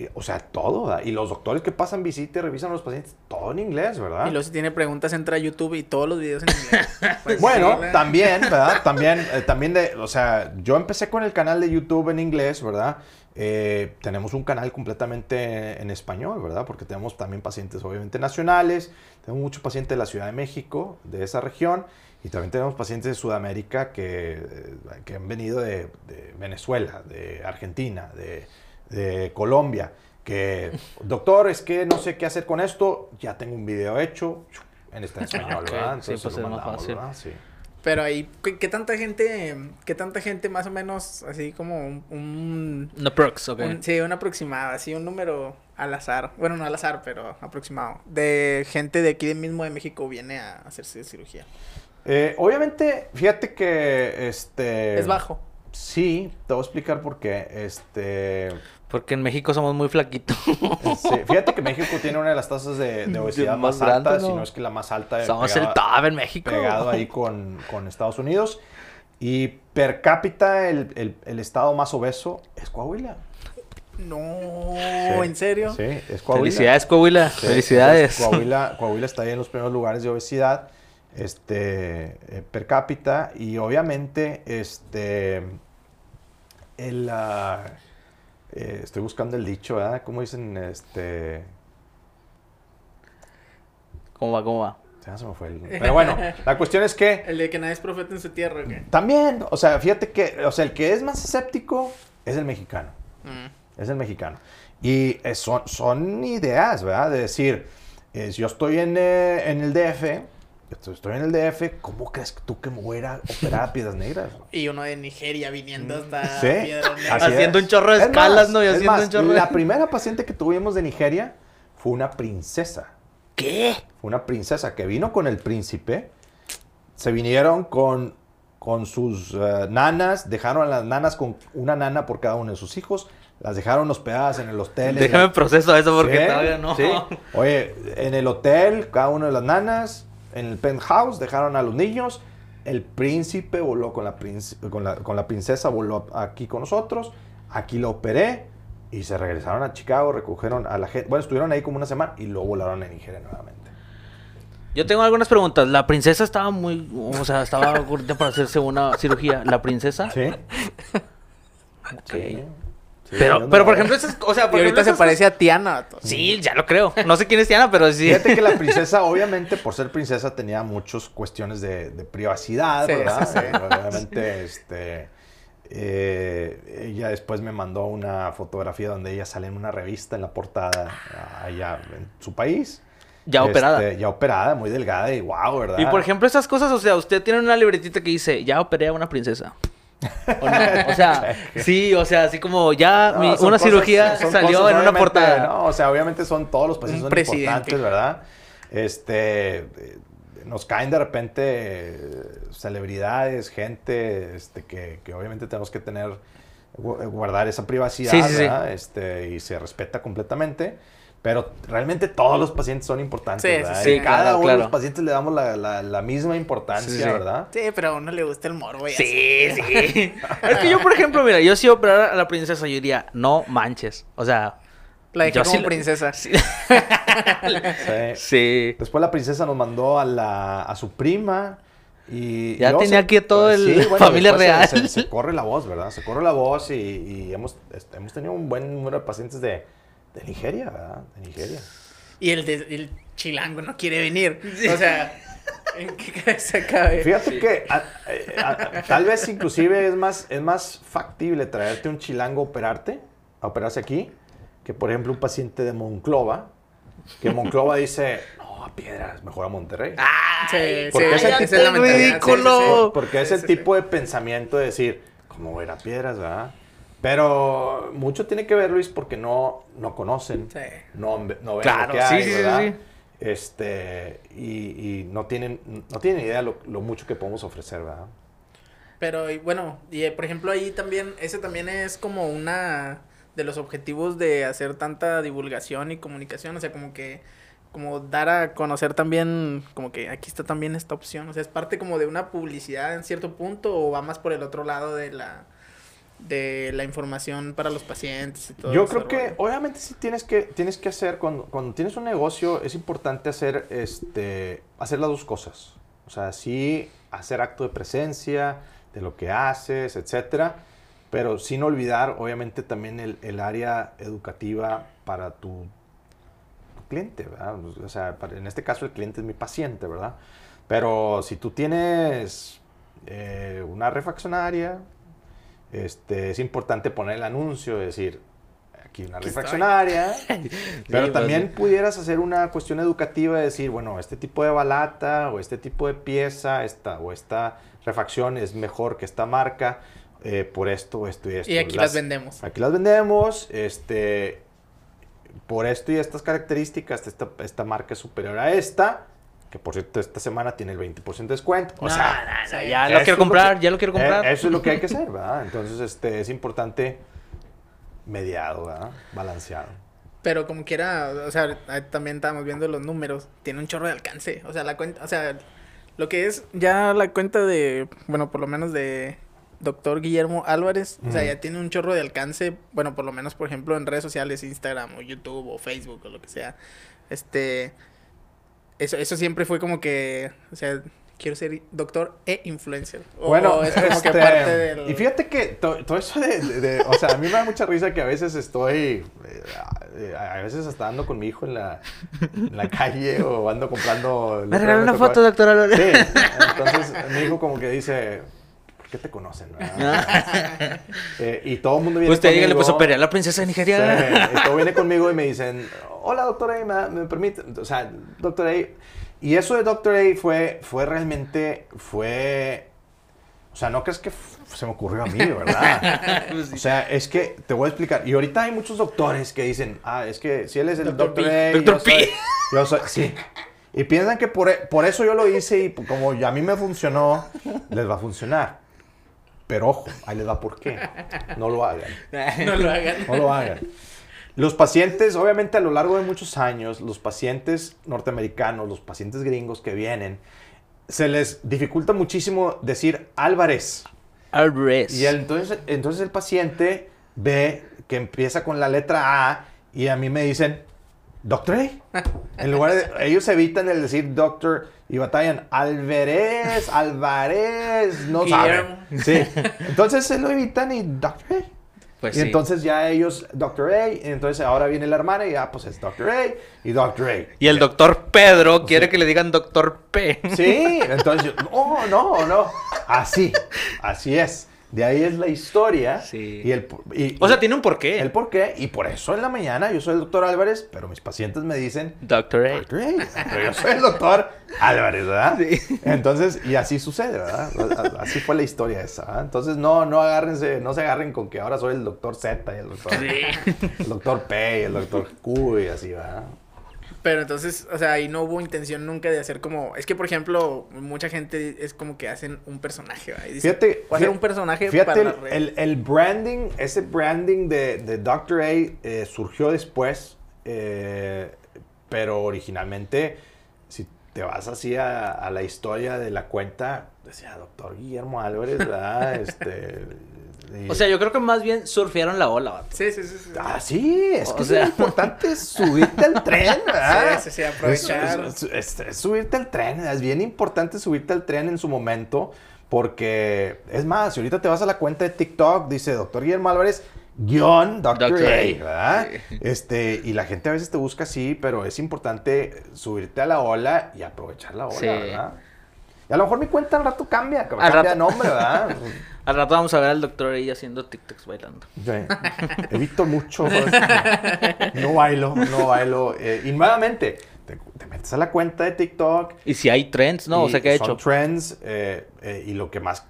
Y, o sea, todo, ¿verdad? Y los doctores que pasan visita y revisan a los pacientes, todo en inglés, ¿verdad? Y luego si tiene preguntas entra a YouTube y todos los videos en inglés. Pues, Bueno, sí, también, ¿verdad? También, eh, también de, o sea, yo empecé con el canal de YouTube en inglés, ¿verdad? Eh, tenemos un canal completamente en español, ¿verdad? Porque tenemos también pacientes obviamente nacionales, tenemos muchos pacientes de la Ciudad de México, de esa región, y también tenemos pacientes de Sudamérica que, eh, que han venido de, de Venezuela, de Argentina, de, de Colombia, que, doctor, es que no sé qué hacer con esto, ya tengo un video hecho, en está en español, Ok, ¿verdad? sí, Entonces pues lo es más mandamos, fácil. ¿verdad? Sí. Pero ahí, ¿qué, qué tanta gente, qué tanta gente más o menos, así como un, un, No perks, ok. un- sí, un aproximado, así un número al azar, bueno, no al azar, pero aproximado, de gente de aquí mismo de México viene a hacerse cirugía. Eh, obviamente, fíjate que este. Es bajo. Sí, te voy a explicar por qué. Este. Porque en México somos muy flaquitos. sí, fíjate que México tiene una de las tasas de, de obesidad Más más, altas, grande, si ¿no? no es que la más alta. somos pegada- el top en México. Pegado ahí con, con Estados Unidos. Y per cápita, el, el- el estado más obeso es Coahuila. No, Sí, ¿en serio? Sí, es Coahuila. Felicidades, Coahuila. Sí, Felicidades. Coahuila, Coahuila está ahí en los primeros lugares de obesidad este, eh, per cápita y obviamente este, el, ah, eh, estoy buscando el dicho, ¿verdad? ¿Cómo dicen? Este, ¿Cómo va? ¿Cómo va? ya se me fue el- Pero bueno, la cuestión es que El de que nadie es profeta en su tierra, ¿o qué? también, o sea, fíjate que, o sea, el que es más escéptico es el mexicano. Mm. Es el mexicano. Y eh, son, son ideas, ¿verdad? De decir, eh, si yo estoy en, eh, en el DF estoy, estoy en el DF, ¿cómo crees tú que me voy a ir a operar a Piedras Negras? Y uno de Nigeria viniendo hasta Sí. Piedras Negras. Así Haciendo es. un chorro de Es escalas, más, ¿no? Y es haciendo más, un chorro de- La primera paciente que tuvimos de Nigeria fue una princesa. ¿Qué? Fue una princesa que vino con el príncipe. Se vinieron con, con sus eh, nanas, dejaron a las nanas con una nana por cada uno de sus hijos. Las dejaron hospedadas en el hotel. Déjame proceso eso porque Sí, todavía no. sí. Oye, en el hotel, cada una de las nanas, en el penthouse, dejaron a los niños. El príncipe voló con la, con la, con la princesa, voló aquí con nosotros. Aquí lo operé y se regresaron a Chicago, recogieron a la gente. Bueno, estuvieron ahí como una semana y luego volaron a Nigeria nuevamente. Yo tengo algunas preguntas. La princesa estaba muy, o sea, estaba para hacerse una cirugía. ¿La princesa? Sí. Ok. Sí. Sí, Pero, pero por ejemplo, esas, o sea, Y por ahorita ejemplo, se parece a Tiana. Sí, ya lo creo. No sé quién es Tiana, pero sí. Fíjate que la princesa, obviamente, por ser princesa, tenía muchas cuestiones de, de privacidad, Sí, ¿verdad? sí, sí. Obviamente, este, eh, ella después me mandó una fotografía donde ella sale en una revista en la portada allá en su país. Ya Este, operada. Ya operada, muy delgada y wow, ¿verdad? Y por ejemplo, esas cosas, o sea, usted tiene una libretita que dice, ya operé a una princesa. O, no, o sea, sí, o sea, así como ya No, mi- son una cosas- cirugía salió en una portada. No, o sea, obviamente son todos los pacientes Un son presidente. importantes, ¿verdad? Este, nos caen de repente eh, celebridades, gente, este, que, que obviamente tenemos que tener, gu- guardar esa privacidad, Sí, sí, sí. ¿verdad? Este, y se respeta completamente. Pero realmente todos los pacientes son importantes, Sí, sí, ¿verdad? sí, Y cada claro, uno de los pacientes le damos la, la- la misma importancia, Sí, sí. ¿verdad? Sí, pero a uno le gusta el morbo. y así. Sí, sí. es que yo, por ejemplo, mira, yo si operara a la princesa, yo diría, no manches. O sea, La dejé Yo como sí princesa. Sí. sí. Después la princesa nos mandó a, la, a su prima y... Ya y tenía aquí a todo el familia después se- real. Se, se corre la voz, ¿verdad? Se corre la voz y, y hemos, este, hemos tenido un buen número de pacientes de, de Nigeria, ¿verdad? De Nigeria. Y el, de- el chilango no quiere venir. O sea, ¿en qué cabeza cabe? Fíjate que a- eh, a- a- tal vez inclusive es más, es más factible traerte un chilango a operarte, a operarse aquí, que por ejemplo un paciente de Monclova, que Monclova dice, no, a piedras, mejor a Monterrey. Sí, Porque sí, ese es ridículo. sí. Porque es el sí, tipo de pensamiento de decir, ¿cómo voy a ir a piedras, verdad? Pero mucho tiene que ver, Luis, porque no, no conocen, Sí. no, no ven Claro, lo que sí, hay, sí, ¿verdad? sí. Este, y, y no tienen, no tienen idea lo, lo mucho que podemos ofrecer, ¿verdad? Pero y bueno, y eh, por ejemplo ahí también, ese también es como una de los objetivos de hacer tanta divulgación y comunicación, o sea, como que como dar a conocer también, como que aquí está también esta opción, o sea, es parte como de una publicidad en cierto punto o va más por el otro lado de la de la información para los pacientes y todo Yo creo que rollo. obviamente sí tienes que, tienes que hacer, cuando, cuando tienes un negocio, es importante hacer, este, hacer las dos cosas. O sea, sí hacer acto de presencia, de lo que haces, etcétera, pero sin olvidar, obviamente, también el, el área educativa para tu, tu cliente, ¿verdad? O sea, para- en este caso el cliente es mi paciente, ¿verdad? Pero si tú tienes eh, una refaccionaria, este, es importante poner el anuncio, decir, aquí una refaccionaria, pero también pudieras hacer una cuestión educativa de decir, bueno, este tipo de balata o este tipo de pieza esta, o esta refacción es mejor que esta marca eh, por esto, esto y esto. Y aquí las vendemos. Aquí las vendemos, este, por esto y estas características, esta, esta marca es superior a esta, que por cierto esta semana tiene el 20% de descuento. O No, sea, no, no, ya lo quiero comprar, que- ya lo quiero comprar. eh, eso es lo que hay que hacer, ¿verdad? Entonces, este, es importante mediado, ¿verdad? Balanceado. Pero como quiera, o sea, ahí también estábamos viendo los números, tiene un chorro de alcance, o sea, la cuenta, o sea, lo que es ya la cuenta de, bueno, por lo menos de doctor Guillermo Álvarez, o sea, ya tiene un chorro de alcance, bueno, por lo menos, por ejemplo, en redes sociales, Instagram o YouTube o Facebook o lo que sea, este, eso, eso siempre fue como que, o sea, quiero ser doctor e influencer. O- Bueno, o es como este, que parte del... y fíjate que to- todo eso de, de- de- o sea, a mí me da mucha risa que a veces estoy, eh, a veces hasta ando con mi hijo en la, en la calle o ando comprando... Me regaló una foto, doctora Lola. Sí, entonces mi hijo como que dice, ¿por qué te conocen? verdad?" Eh, y todo el mundo viene Usted dígale, pues conmigo. operé a la princesa de Nigeria. Sí, y todo viene conmigo y me dicen, hola doctora, A, ¿me, permite? O sea, doctora A. y eso de Doctor A fue, fue realmente, fue, o sea, no crees que se me ocurrió a mí, ¿verdad? Pues O sea, es que te voy a explicar. Y ahorita hay muchos doctores que dicen, ah, es que si él es el Doctor. A, Doctor yo P. soy, yo soy, sí. Y piensan que por, por eso yo lo hice y como a mí me funcionó, les va a funcionar. Pero ojo, ahí les va por qué. No lo hagan. No lo hagan. No lo hagan. Los pacientes, obviamente a lo largo de muchos años, los pacientes norteamericanos, los pacientes gringos que vienen, se les dificulta muchísimo decir Álvarez. Alvarez. Y el- entonces, entonces el paciente ve que empieza con la letra A y a mí me dicen, Doctor A. En lugar de, ellos evitan el decir Doctor y batallan Alvarez, Álvarez, no saben. Sí. Entonces se lo evitan y Doctor A. Pues y sí. entonces ya ellos, Doctor A, y entonces ahora viene la hermana y ya pues es Doctor A y Doctor A. Y el doctor Pedro quiere que le digan doctor P. Sí, entonces yo, no, no, no. Así, así es. De ahí es la historia. Sí. Y el, y- O sea, tiene un porqué. el por qué. Y por eso en la mañana yo soy el doctor Álvarez, pero mis pacientes me dicen, Doctor A. Doctor A, pero yo soy el doctor Álvarez, ¿verdad? Sí. Entonces, y así sucede, ¿verdad? Así fue la historia esa. ¿verdad? Entonces, no, no agárrense, no se agarren con que ahora soy el doctor Z y el doctor, el doctor P y el doctor Q y así, ¿verdad? Pero entonces, o sea, ahí no hubo intención nunca de hacer como. Es que, por ejemplo, mucha gente es como que hacen un personaje, ¿verdad? Y dicen, Fíjate, voy a hacer un personaje fíjate para el, la red. el- el branding, ese branding de, de Dr. A eh, surgió después, eh, pero originalmente, si te vas así a, a la historia de la cuenta, decía Doctor Guillermo Álvarez, ¿verdad? este, O sea, yo creo que más bien surfearon la ola, vato. Sí, sí, sí. sí. Ah, sí, es O que sea- es importante subirte al tren, ¿verdad? Sí, sí, sí, aprovechar. Es, es- es- es subirte al tren, es bien importante subirte al tren en su momento, porque, es más, si ahorita te vas a la cuenta de TikTok, dice Doctor Guillermo Álvarez, guion Dr. Dr. A, A. ¿verdad? Este, y la gente a veces te busca así, pero es importante subirte a la ola y aprovechar la ola, Sí. ¿verdad? Y a lo mejor mi cuenta al rato cambia, cambia rato. de nombre, ¿verdad? Al rato vamos a ver al doctor ahí haciendo TikToks bailando. Evito mucho. No bailo, no bailo. Eh, y nuevamente, te, te metes a la cuenta de TikTok. Y si hay trends, ¿no? O y sea, ¿qué ha son hecho? trends. eh, eh, y lo que más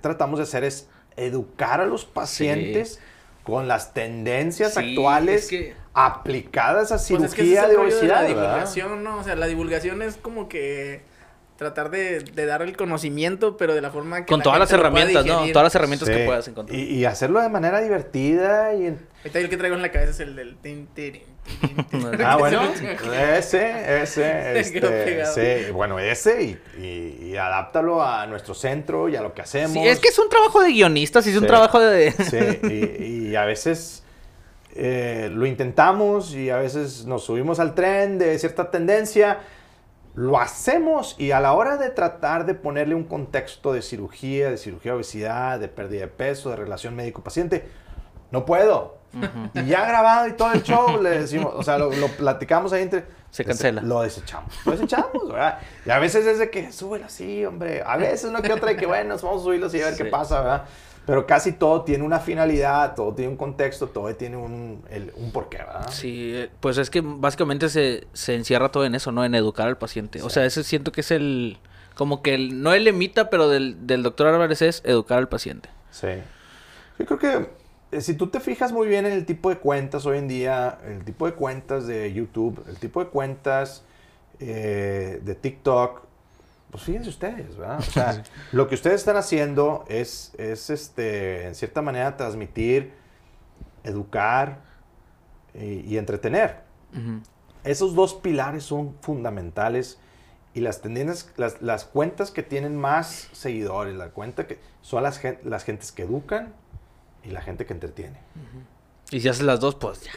tratamos de hacer es educar a los pacientes con las tendencias Sí, actuales es que- aplicadas a Pues es que cirugía es de obesidad. la ¿verdad? divulgación, ¿no? O sea, la divulgación es como que tratar de, de dar el conocimiento, pero de la forma que. Con la todas las herramientas, ¿no? Todas las herramientas Sí. que puedas encontrar. Y, y hacerlo de manera divertida y en- Ahorita el que traigo en la cabeza es el del. tin, tin, tin. Ah, bueno, ¿No? ese, ese, este, sí, bueno, ese y, y, y adáptalo a nuestro centro y a lo que hacemos. Sí, es que es un trabajo de guionistas y es un trabajo de... Sí, y, y a veces eh, lo intentamos y a veces nos subimos al tren de cierta tendencia, lo hacemos y a la hora de tratar de ponerle un contexto de cirugía, de cirugía de obesidad, de pérdida de peso, de relación médico-paciente, no puedo. Y ya grabado y todo el show, le decimos, o sea, lo, lo platicamos ahí entre... Se cancela. Lo desechamos. Lo desechamos, ¿verdad? Y a veces es de que, súbelo así, hombre. A veces uno que otra de que, bueno, vamos a subirlo así a ver qué Sí. pasa, ¿verdad? Pero casi todo tiene una finalidad, todo tiene un contexto, todo tiene un, el- un porqué, ¿verdad? Sí, eh, pues es que básicamente se, se encierra todo en eso, ¿no? En educar al paciente. O sea, ese siento que es el... Como que el, no el emita, pero del, del doctor Álvarez es educar al paciente. Sí. Yo creo que eh, si tú te fijas muy bien en el tipo de cuentas hoy en día, el tipo de cuentas de YouTube, el tipo de cuentas eh, de TikTok, pues fíjense ustedes, ¿verdad? O sea, lo que ustedes están haciendo es, es este, en cierta manera, transmitir, educar y, y entretener. Esos dos pilares son fundamentales y las tendencias, las, las cuentas que tienen más seguidores, la cuenta que son las, las gentes que educan y la gente que entretiene. Y si haces las dos, pues ya.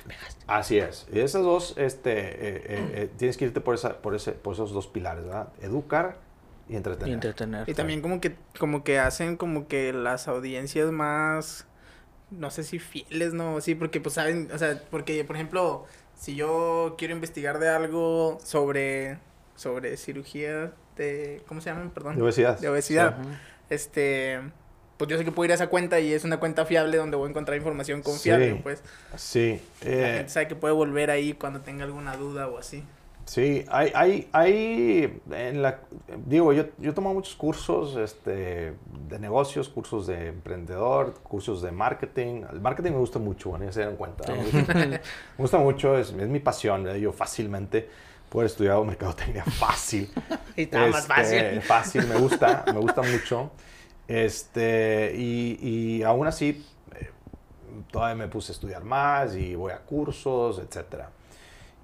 Así es. Y esas dos, este, eh, eh, eh, tienes que irte por, esa, por, ese, por esos dos pilares, ¿verdad? Educar y entretener. Y entretener. Y también como que, como que hacen como que las audiencias más, no sé si fieles, ¿no? Sí, porque pues saben, o sea, porque por ejemplo, si yo quiero investigar de algo sobre, sobre cirugía de, ¿cómo se llaman? Perdón. De obesidad. De obesidad. Este, pues yo sé que puedo ir a esa cuenta y es una cuenta fiable donde voy a encontrar información confiable, Sí. pues. Sí. La eh, gente sabe que puede volver ahí cuando tenga alguna duda o así. Sí, hay, hay, hay en la, digo, yo, yo tomo muchos cursos este, de negocios, cursos de emprendedor, cursos de marketing. El marketing me gusta mucho, bueno, ya se dan cuenta. Me gusta mucho, es, es mi pasión, ¿eh? yo fácilmente puedo estudiar mercadotecnia fácil. y está más Este, fácil. Fácil, me gusta, me gusta mucho. Este, y, y aún así, eh, todavía me puse a estudiar más y voy a cursos, etcétera.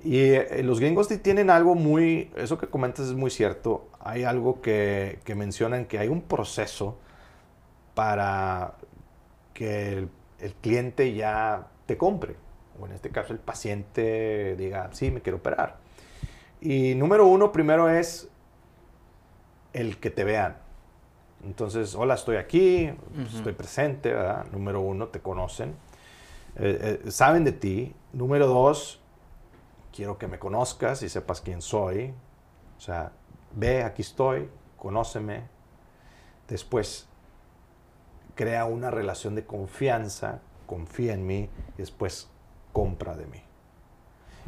Y eh, los gringos ti- tienen algo muy, eso que comentas es muy cierto, hay algo que, que mencionan que hay un proceso para que el, el cliente ya te compre, o en este caso el paciente diga, sí, me quiero operar. Y número uno, primero es el que te vean. Entonces, hola, estoy aquí, pues, estoy presente, ¿verdad? Número uno, te conocen, eh, eh, saben de ti. Número dos, quiero que me conozcas y sepas quién soy. O sea, ve, aquí estoy, conóceme. Después, crea una relación de confianza, confía en mí y después compra de mí.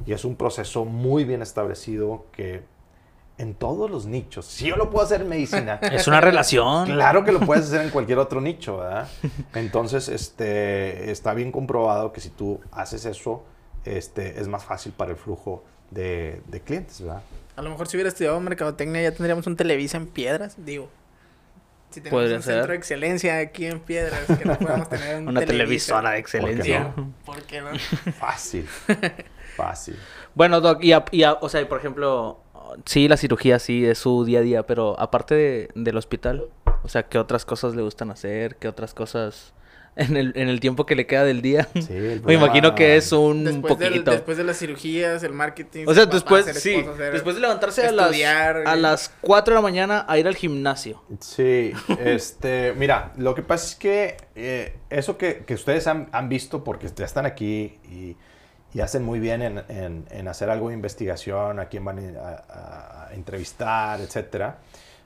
Y es un proceso muy bien establecido que en todos los nichos, si yo lo puedo hacer en medicina, Es una relación. Claro que lo puedes hacer en cualquier otro nicho, ¿verdad? Entonces, este, está bien comprobado que si tú haces eso, este, es más fácil para el flujo de, de clientes, ¿verdad? A lo mejor si hubiera estudiado mercadotecnia ya tendríamos un Televisa en Piedras, digo. Si tenemos Podría un ser. centro de excelencia aquí en Piedras, que no podemos tener un Una Televisa. televisora de excelencia. no? ¿Por qué no? Fácil. Fácil. Bueno, Doc, y, a- y a- o sea, por ejemplo, sí, la cirugía sí es su día a día, pero aparte de- del hospital, o sea, ¿qué otras cosas le gustan hacer? ¿Qué otras cosas en el, en el tiempo que le queda del día? Sí, el Me imagino que es un Después, del- poquito. después de las cirugías, el marketing. O sea, papá, después, sí, esposo, después de levantarse a las, estudiar, a y- las 4 de la mañana a ir al gimnasio. Sí, este, mira, lo que pasa es que eh, eso que, que ustedes han, han visto, porque ya están aquí y, y hacen muy bien en, en- en hacer algo de investigación, a quién van a, a- a entrevistar, etcétera.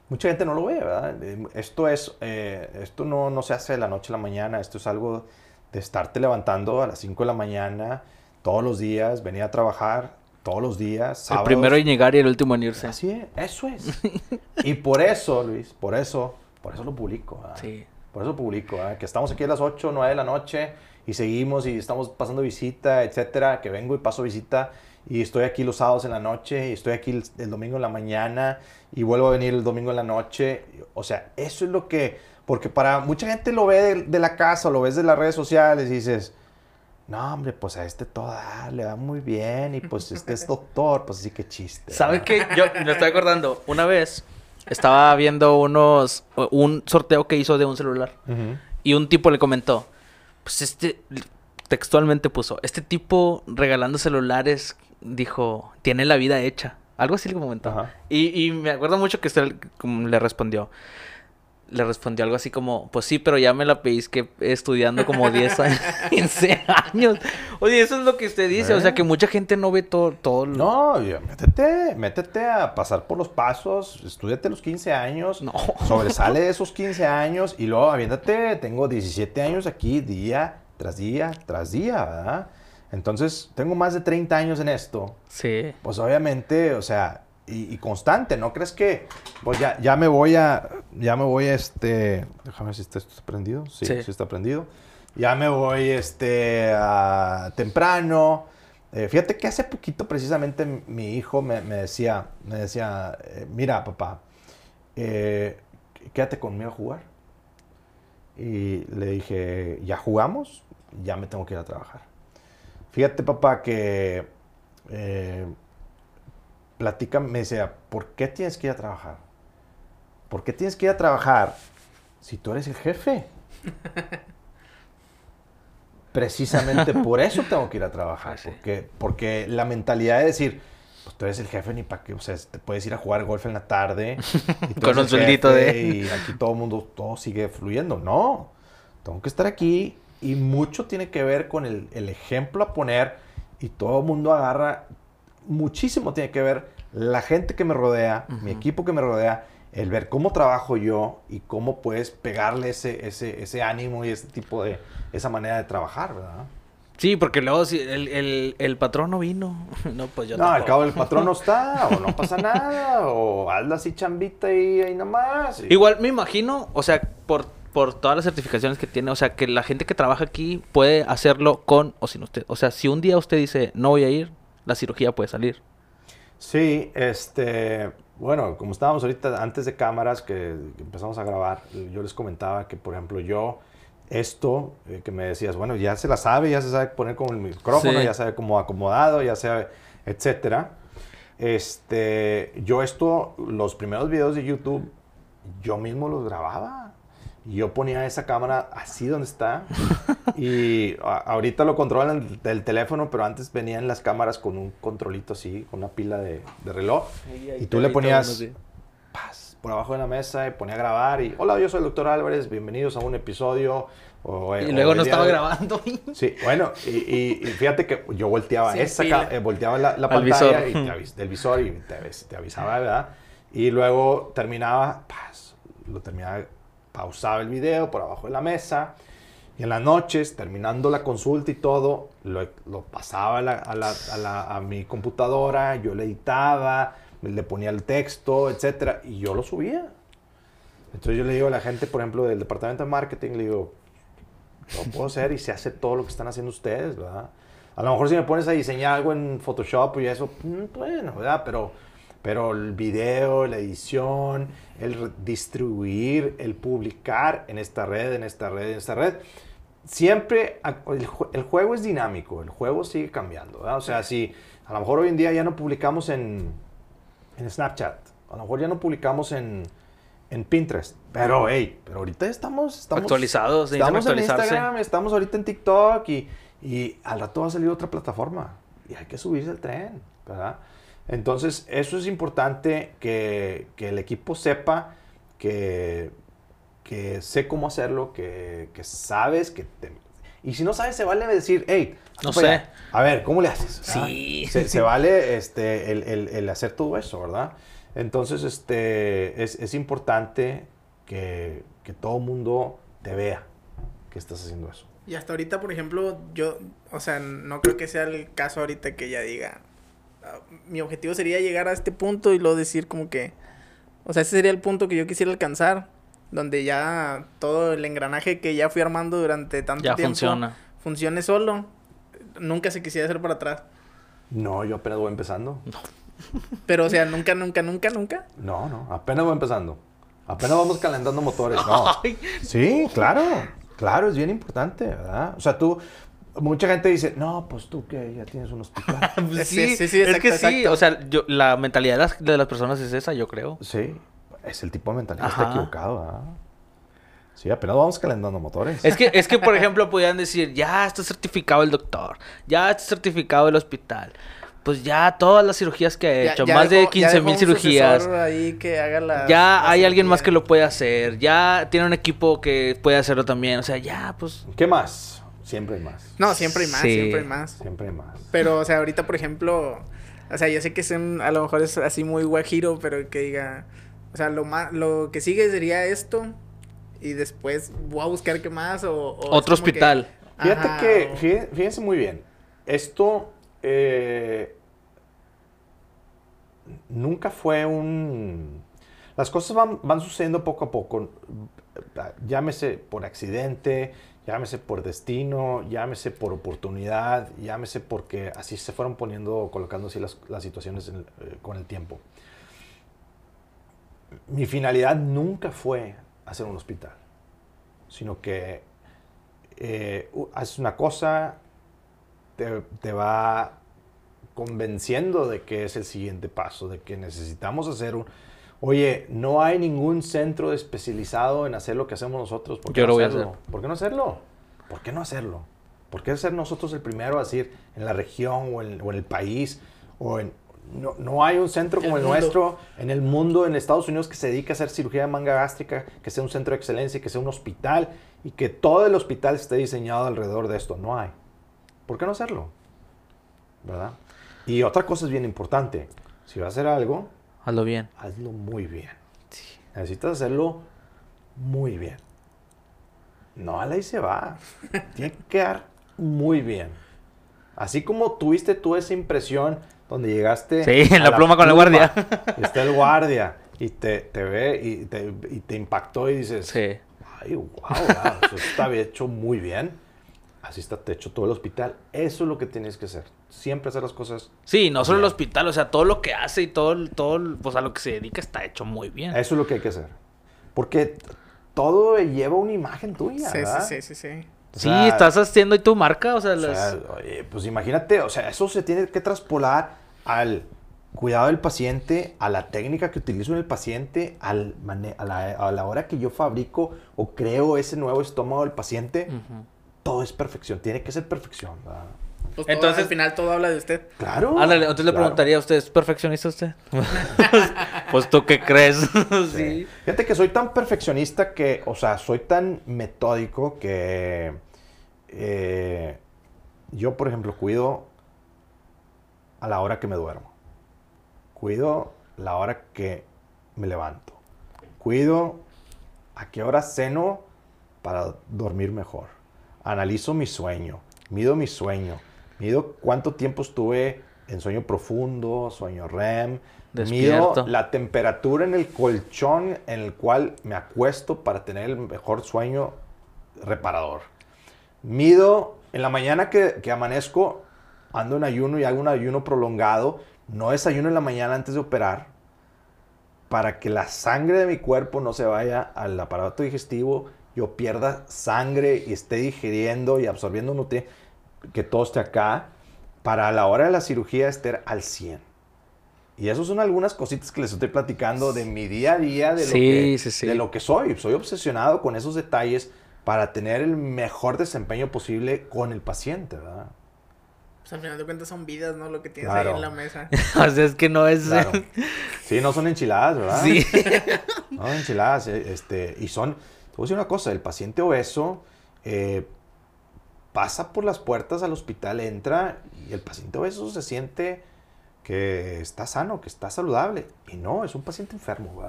Mucha gente no lo ve, ¿verdad? Esto, es, eh, esto no, no se hace de la noche a la mañana, esto es algo de estarte levantando a las 5 de la mañana todos los días, venir a trabajar todos los días. El primero en llegar y el último en irse. Así es, eso es. y por eso, Luis, por eso, por eso lo publico. ¿verdad? Sí. Por eso publico, ¿verdad? que estamos aquí a las 8, 9 de la noche y seguimos y estamos pasando visita, etcétera, que vengo y paso visita y estoy aquí los sábados en la noche y estoy aquí el, el domingo en la mañana y vuelvo a venir el domingo en la noche. O sea, eso es lo que, porque para mucha gente lo ve de, de la casa o lo ves de las redes sociales y dices, no, hombre, pues a este todo ah, le va muy bien y pues este es doctor, pues sí que chiste. ¿Sabe ¿verdad? qué? Yo me estoy acordando. Una vez estaba viendo unos un sorteo que hizo de un celular y un tipo le comentó, pues este textualmente puso, este tipo regalando celulares dijo, tiene la vida hecha. Algo así le comentó. Y, y me acuerdo mucho que usted le respondió. Le respondió algo así como, pues sí, pero ya me la pedís que estudiando como 10 años, 15 años. Oye, eso es lo que usted dice, o sea ¿Eh? que mucha gente no ve todo, todo lo- No, métete, métete a pasar por los pasos, estudiate los 15 años, No. sobresale de esos 15 años y luego aviéntate, tengo 17 años aquí día tras día tras día, ¿verdad? Entonces, tengo más de 30 años en esto, Sí. pues obviamente, o sea, y, y constante, ¿no crees que, pues ya, ya me voy a, ya me voy a, este, déjame ver si está, prendido, sí, Sí. sí, está prendido, ya me voy, este, a temprano, Eh, fíjate que hace poquito precisamente mi hijo me, me decía, me decía, eh, mira papá, eh, quédate conmigo a jugar. Y le dije, ¿ya jugamos? Ya me tengo que ir a trabajar. Fíjate papá que eh, platica, me decía, ¿por qué tienes que ir a trabajar? ¿Por qué tienes que ir a trabajar si tú eres el jefe? Precisamente por eso tengo que ir a trabajar. Porque, porque la mentalidad de decir, pues tú eres el jefe ni para qué, o sea, te puedes ir a jugar golf en la tarde. y Con un el sueldito de- Y aquí todo el mundo, todo sigue fluyendo. No, tengo que estar aquí y mucho tiene que ver con el, el ejemplo a poner y todo el mundo agarra, muchísimo tiene que ver la gente que me rodea, mi equipo que me rodea, el ver cómo trabajo yo y cómo puedes pegarle ese, ese, ese ánimo y ese tipo de, esa manera de trabajar, ¿verdad? Sí, porque luego si el, el, el patrón no vino. No, pues yo No, al tampoco. cabo el patrón no está, o no pasa nada, o hazla así chambita y ahí nomás. y- Igual me imagino, o sea, por, por todas las certificaciones que tiene, o sea, que la gente que trabaja aquí puede hacerlo con o sin usted. O sea, si un día usted dice, no voy a ir, la cirugía puede salir. Sí, este, bueno, como estábamos ahorita antes de cámaras que, que empezamos a grabar, yo les comentaba que, por ejemplo, yo, esto eh, que me decías, bueno, ya se la sabe, ya se sabe poner con el micrófono, Sí. ya sabe cómo acomodado, ya sabe, etcétera. Este, yo esto, los primeros videos de YouTube, yo mismo los grababa. Y yo ponía esa cámara así donde está. y a- ahorita lo controlan del teléfono, pero antes venían las cámaras con un controlito así, con una pila de, de reloj. Y tú le ponías paz, por abajo de la mesa y ponía a grabar. Y hola, yo soy el doctor Álvarez, bienvenidos a un episodio. o, eh, Y luego no estaba de- grabando. Sí, bueno, y, y- y fíjate que yo volteaba Sin esa ca- eh, volteaba la, la Al pantalla visor. y te avis- del visor y te, avis- te avisaba, ¿verdad? Y luego terminaba, paz, lo terminaba, pausaba el video por abajo de la mesa. Y en las noches, terminando la consulta y todo, lo, pasaba a mi computadora, yo le editaba, le ponía el texto, etcétera, y yo lo subía. Entonces yo le digo a la gente, por ejemplo, del departamento de marketing, le digo, lo puedo hacer y se hace todo lo que están haciendo ustedes, ¿verdad? A lo mejor si me pones a diseñar algo en Photoshop y eso, mm, bueno, ¿verdad? Pero, pero el video, la edición, el distribuir, el publicar en esta red, en esta red, en esta red, siempre el, el juego es dinámico, el juego sigue cambiando, ¿verdad? O sea, si a lo mejor hoy en día ya no publicamos en, en Snapchat, a lo mejor ya no publicamos en, en Pinterest, pero hey, pero ahorita estamos, estamos Actualizados, Estamos en. Instagram, estamos ahorita en TikTok y, y al rato va a salir otra plataforma y hay que subirse al tren, ¿verdad? Entonces, eso es importante que, que el equipo sepa que, que sé cómo hacerlo, que, que sabes que te... Y si no sabes, se vale decir, hey, No para sé. allá. A ver, ¿cómo le haces? Sí. Se, se vale este, el, el- el hacer todo eso, ¿verdad? Entonces, este, es, es importante que, que todo mundo te vea que estás haciendo eso. Y hasta ahorita, por ejemplo, yo, o sea, no creo que sea el caso ahorita que ya diga, ah, mi objetivo sería llegar a este punto y luego decir como que, o sea, ese sería el punto que yo quisiera alcanzar, donde ya todo el engranaje que ya fui armando durante tanto Ya tiempo funciona. funcione solo. Nunca se quisiera hacer para atrás. No, yo apenas voy empezando. Pero, o sea, nunca, nunca, nunca, nunca. No, no, apenas voy empezando. Apenas vamos calentando motores. No. Sí, claro, claro, es bien importante, ¿verdad? O sea, tú, mucha gente dice, no, pues tú que ya tienes un hospital. Pues Sí, sí, sí, sí, es exacto, que sí, exacto. o sea, yo, la mentalidad de las, de las personas es esa, yo creo. Sí, es el tipo de mentalidad está equivocado, ¿verdad? Sí, apenas vamos calentando motores. Es que, es que, por ejemplo, podían decir, ya está certificado el doctor, ya está certificado el hospital. Pues ya todas las cirugías que ha hecho, ya más de dejó- ya 15 dejó mil cirugías. sucesor ahí que haga la- Ya la hay alguien más que lo puede hacer. Ya tiene un equipo que puede hacerlo también. O sea, ya, pues. ¿Qué más? Siempre hay más. No, siempre hay más, Sí. siempre hay más. Siempre hay más. Pero, o sea, ahorita, por ejemplo, o sea, yo sé que es un- a lo mejor es así muy guajiro, pero que diga, o sea, lo más, lo que sigue sería esto y después voy a buscar qué más o... Otro que- hospital. Fíjate Ajá, que, o- fíjense muy bien, esto eh, nunca fue un... Las cosas van, van sucediendo poco a poco, llámese por accidente, llámese por destino, llámese por oportunidad, llámese porque así se fueron poniendo, colocando así las, situaciones eh, con el tiempo. Mi finalidad nunca fue hacer un hospital, sino que eh, haces una cosa, te, te va convenciendo de que es el siguiente paso, de que necesitamos hacer un... Oye, no hay ningún centro especializado en hacer lo que hacemos nosotros. ¿Por qué Yo no lo voy a hacerlo? hacer. ¿Por qué no hacerlo? ¿Por qué no hacerlo? ¿Por qué ser nosotros el primero a decir en la región o en, o en el país o en... No, no hay un centro como El nuestro en el mundo, en Estados Unidos, que se dedica a hacer cirugía de manga gástrica, que sea un centro de excelencia, que sea un hospital y que todo el hospital esté diseñado alrededor de esto. No hay. ¿Por qué no hacerlo? ¿Verdad? Y otra cosa es bien importante. Si vas a hacer algo, Hazlo bien. hazlo muy bien. Necesitas hacerlo muy bien. No a la y se va. Tiene que quedar muy bien. Así como tuviste tú esa impresión donde llegaste. Sí, en la pluma con el guardia. Está el guardia y te, te ve y te, y te impactó y dices, Sí. ay, wow, wow, eso está hecho muy bien. Así está hecho todo el hospital. Eso es lo que tienes que hacer. Siempre hacer las cosas. Sí, no solo el hospital, o sea, todo lo que hace y todo, el- todo, el- pues a lo que se dedica está hecho muy bien. Eso es lo que hay que hacer. Porque todo lleva una imagen tuya, Sí, ¿verdad? sí, sí, sí, sí. O sí, sea, estás haciendo y tu marca, o sea, O sea, las- oye, pues imagínate, o sea, eso se tiene que traspolar al cuidado del paciente, a la técnica que utilizo en el paciente, al a, la, a la hora que yo fabrico o creo ese nuevo estómago del paciente. Ujú. Todo es perfección, tiene que ser perfección. ¿verdad? Pues todo, Entonces- al final todo habla de usted. Claro. Ándale, entonces le preguntaría a usted, ¿es perfeccionista usted? pues tú qué crees. Sí. sí. Fíjate que soy tan perfeccionista que, o sea, soy tan metódico que eh, yo, por ejemplo, cuido a la hora que me duermo. Cuido la hora que me levanto. Cuido a qué hora ceno para dormir mejor. Analizo mi sueño, mido mi sueño, mido cuánto tiempo estuve en sueño profundo, sueño REM, Despierto. mido la temperatura en el colchón en el cual me acuesto para tener el mejor sueño reparador. Mido en la mañana que, que amanezco, ando en ayuno y hago un ayuno prolongado. No desayuno en la mañana antes de operar para que la sangre de mi cuerpo no se vaya al aparato digestivo, yo pierda sangre y esté digiriendo y absorbiendo nutrientes, que todo esté acá, para a la hora de la cirugía estar al 100. Y eso son algunas cositas que les estoy platicando de mi día a día, de, lo, Sí, que, sí, sí. de lo que soy. Soy obsesionado con esos detalles para tener el mejor desempeño posible con el paciente, ¿verdad? Pues al final de cuentas son vidas, ¿no? Lo que tienes Claro. ahí en la mesa. o sea, es que no es... Claro. Sí, no son enchiladas, ¿verdad? sí. No, enchiladas, eh, este, y son, te voy a decir una cosa, el paciente obeso eh, pasa por las puertas al hospital, entra y el paciente obeso se siente que está sano, que está saludable. Y no, es un paciente enfermo.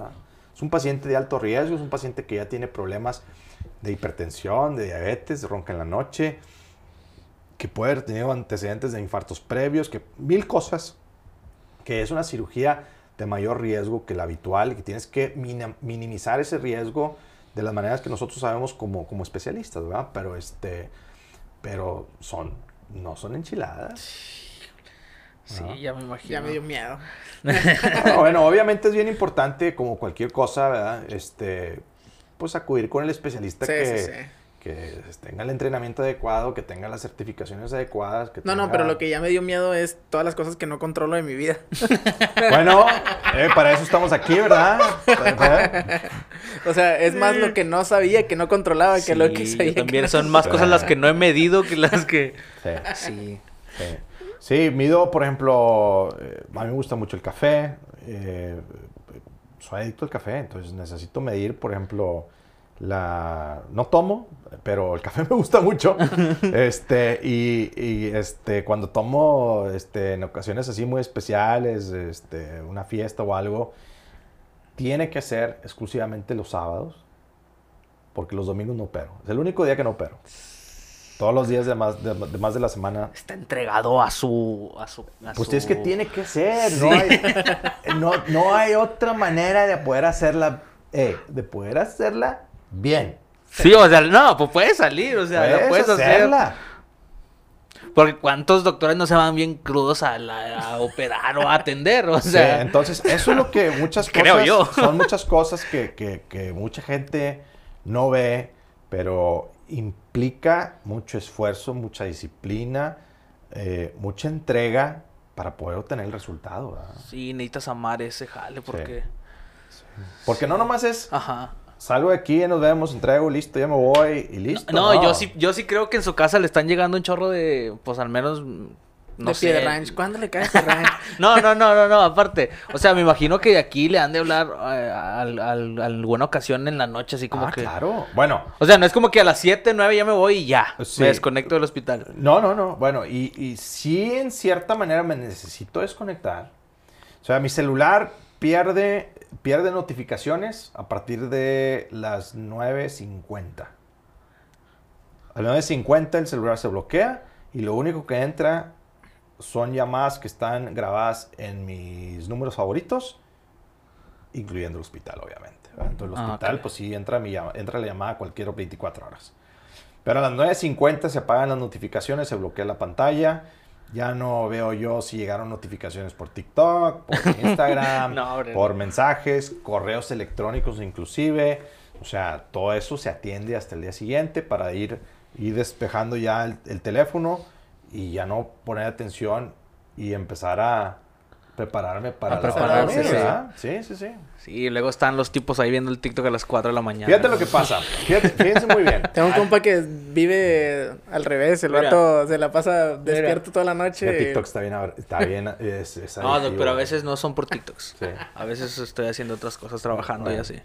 Es un paciente de alto riesgo, es un paciente que ya tiene problemas de hipertensión, de diabetes, de ronca en la noche, que puede haber tenido antecedentes de infartos previos, que mil cosas, que es una cirugía de mayor riesgo que la habitual que tienes que minimizar ese riesgo de las maneras que nosotros sabemos como, como especialistas, ¿verdad? Pero este, pero son, no son enchiladas. Sí, ya me imagino. Ya me dio miedo. No, bueno, obviamente es bien importante, como cualquier cosa, ¿verdad? Este, pues acudir con el especialista Sí, que, sí, sí. Que tenga el entrenamiento adecuado, que tenga las certificaciones adecuadas. Que No, no, pero lo que ya me dio miedo es todas las cosas que no controlo de mi vida. Bueno, eh, para eso estamos aquí, ¿verdad? O sea, es más lo que no sabía, que no controlaba, que lo que sabía. que también no- son más cosas las que no he medido que las que... Sí. Sí. Sí. Sí, mido, por ejemplo, eh, a mí me gusta mucho el café, eh, soy adicto al café, entonces necesito medir, por ejemplo, la... No tomo, pero el café me gusta mucho, este, y, y, este, cuando tomo, este, en ocasiones así muy especiales, este, una fiesta o algo, tiene que ser exclusivamente los sábados, porque los domingos no opero, es el único día que no opero. Todos los días de más de, de más de la semana Está entregado a su... A su a pues su- es que tiene que ser, Sí. no, hay, no, no hay otra manera de poder hacerla, eh, de poder hacerla bien. Sí, o sea, no, pues puede salir, o sea, la puedes hacer. hacerla. Porque cuántos doctores no se van bien crudos a, la- a operar o a atender, o Sí, sea... entonces, eso es lo que muchas cosas, Creo yo. son muchas cosas que, que- que mucha gente no ve, pero implica mucho esfuerzo, mucha disciplina, eh, mucha entrega para poder obtener el resultado. ¿verdad? Sí, necesitas amar ese jale porque... Porque no nomás es, Ajá. Salgo de aquí, nos vemos, entrego, listo, ya me voy y listo. No, yo sí, yo sí creo que en su casa le están llegando un chorro de, pues al menos, no de sé. pie de ranch. ¿Cuándo le cae ese ranch? No, no, no, no, no, aparte. O sea, me imagino que de aquí le han de hablar eh, al- al- alguna ocasión en la noche, así como ah, que... claro. Bueno, O sea, no es como que a las 7, 9 ya me voy y ya. Sí. Me desconecto del hospital. no, no, no. Bueno, y, y sí en cierta manera me necesito desconectar. O sea, mi celular pierde, pierde notificaciones a partir de las 9.50. A las 9.50 el celular se bloquea y lo único que entra son llamadas que están grabadas en mis números favoritos, incluyendo el hospital, obviamente. Entonces, el Ah, hospital, ok. pues sí, entra, mi, entra la llamada cualquier 24 horas. Pero a las 9.50 se apagan las notificaciones, se bloquea la pantalla. Ya no veo yo si llegaron notificaciones por TikTok, por Instagram, No, por mensajes, correos electrónicos inclusive. O sea, todo eso se atiende hasta el día siguiente para ir, ir despejando ya el, el teléfono y ya no poner atención y empezar a prepararme para A prepararse, sí. Sí, sí, sí. Luego están los tipos ahí viendo el TikTok a las 4 de la mañana. Fíjate lo que pasa. Fíjate, fíjense muy bien. Tengo un compa que vive al revés. El Mira. vato se la pasa despierto toda la noche. TikTok está bien, está bien, es, es No, pero a veces no son por TikToks. Sí. A veces estoy haciendo otras cosas, trabajando y así.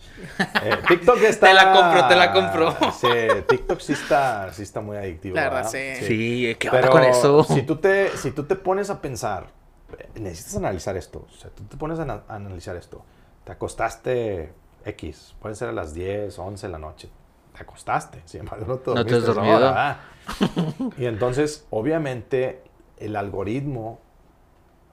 Eh, TikTok está... Te la compro, te la compro. Sí, TikTok sí está, sí está muy adictivo. La verdad, ¿verdad? sí. Sí, ¿qué onda Pero con eso? Si tú, te, si tú te pones a pensar, necesitas analizar esto. O sea, tú te pones a, a analizar esto. Te acostaste X, puede ser a las 10, 11 de la noche. Te acostaste, sin embargo, no te No te has dormido. hora, ¿verdad? y entonces, obviamente, el algoritmo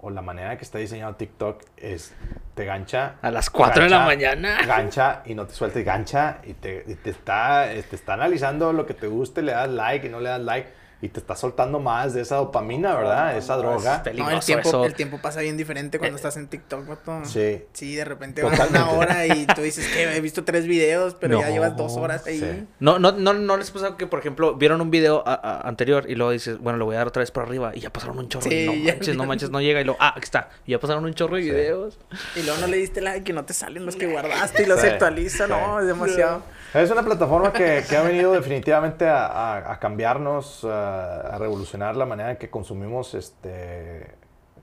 o la manera que está diseñado TikTok es te gancha A las 4 de la gancha, mañana. Gancha y no te suelta y gancha y te, y te está, eh, te está analizando lo que te guste, le das like y no le das like y te está soltando más de esa dopamina, ¿verdad? Esa droga. es No, el tiempo, eso. el tiempo pasa bien diferente cuando estás en TikTok, vato. Sí. Sí, de repente vas una hora y tú dices que he visto tres videos, pero ya llevas dos horas ahí. sí. No, no, no, no les pasa que, por ejemplo, vieron un video a- a- anterior y luego dices, bueno, lo voy a dar otra vez por arriba y ya pasaron un chorro. Sí, y no ya- manches, no manches, no llega y luego, ah, aquí está. Y ya pasaron un chorro de Sí. videos. Y luego no le diste like y no te salen los que guardaste y los Sí, actualiza. sí. No, es demasiado. Es una plataforma que, que ha venido definitivamente a, a- a cambiarnos, a, a revolucionar la manera en que consumimos este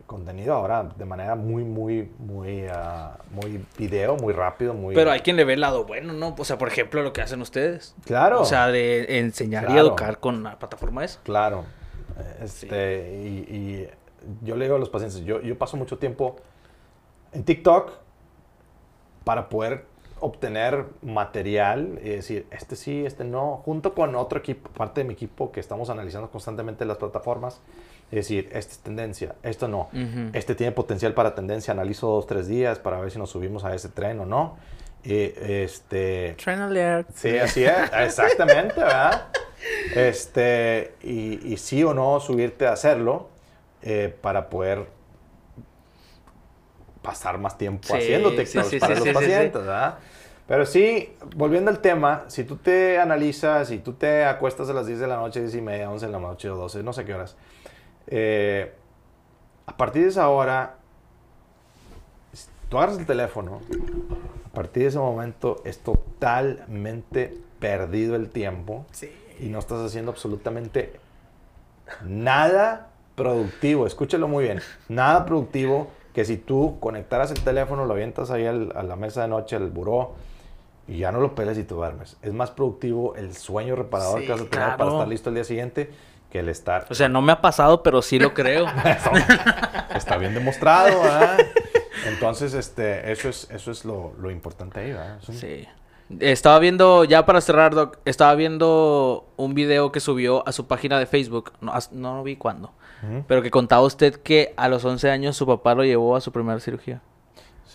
contenido ahora de manera muy, muy, muy, ah, muy video, muy rápido, muy... Pero hay quien le ve el lado bueno, ¿no? O sea, por ejemplo, lo que hacen ustedes. Claro. O sea, de enseñar y educar con la plataforma esa. Claro. Este, y, y yo le digo a los pacientes, yo, yo paso mucho tiempo en TikTok para poder obtener material y decir, este sí, este no, junto con otro equipo, parte de mi equipo que estamos analizando constantemente las plataformas, es decir, esta es tendencia, esto no, este tiene potencial para tendencia, analizo dos, tres días para ver si nos subimos a ese tren o no. Y, este, Trend alert. Sí, así es, exactamente, ¿verdad? Este, y, y sí o no subirte a hacerlo eh, para poder pasar más tiempo Sí, haciendo sí, sí, para sí, los pacientes, ¿verdad? Pero sí, volviendo al tema, si tú te analizas, si tú te acuestas a las 10 de la noche, 10 y media, 11 de la noche o 12, no sé qué horas, eh, a partir de esa hora, si tú agarras el teléfono, a partir de ese momento es totalmente perdido el tiempo Sí. y no estás haciendo absolutamente nada productivo. Escúchalo muy bien. Nada productivo que si tú conectaras el teléfono, lo avientas ahí al- a la mesa de noche, al buró, y ya no lo peles y te duermes. Es más productivo el sueño reparador Sí, que vas a tener claro. para estar listo el día siguiente que el estar. O sea, no me ha pasado, pero sí lo creo. Está bien demostrado, ¿verdad? Entonces, este, eso es, eso es lo, lo importante ahí, ¿verdad? Un- Sí. Estaba viendo, ya para cerrar, Doc, estaba viendo un video que subió a su página de Facebook. No, no vi cuándo. Pero que contaba usted que a los 11 años su papá lo llevó a su primera cirugía.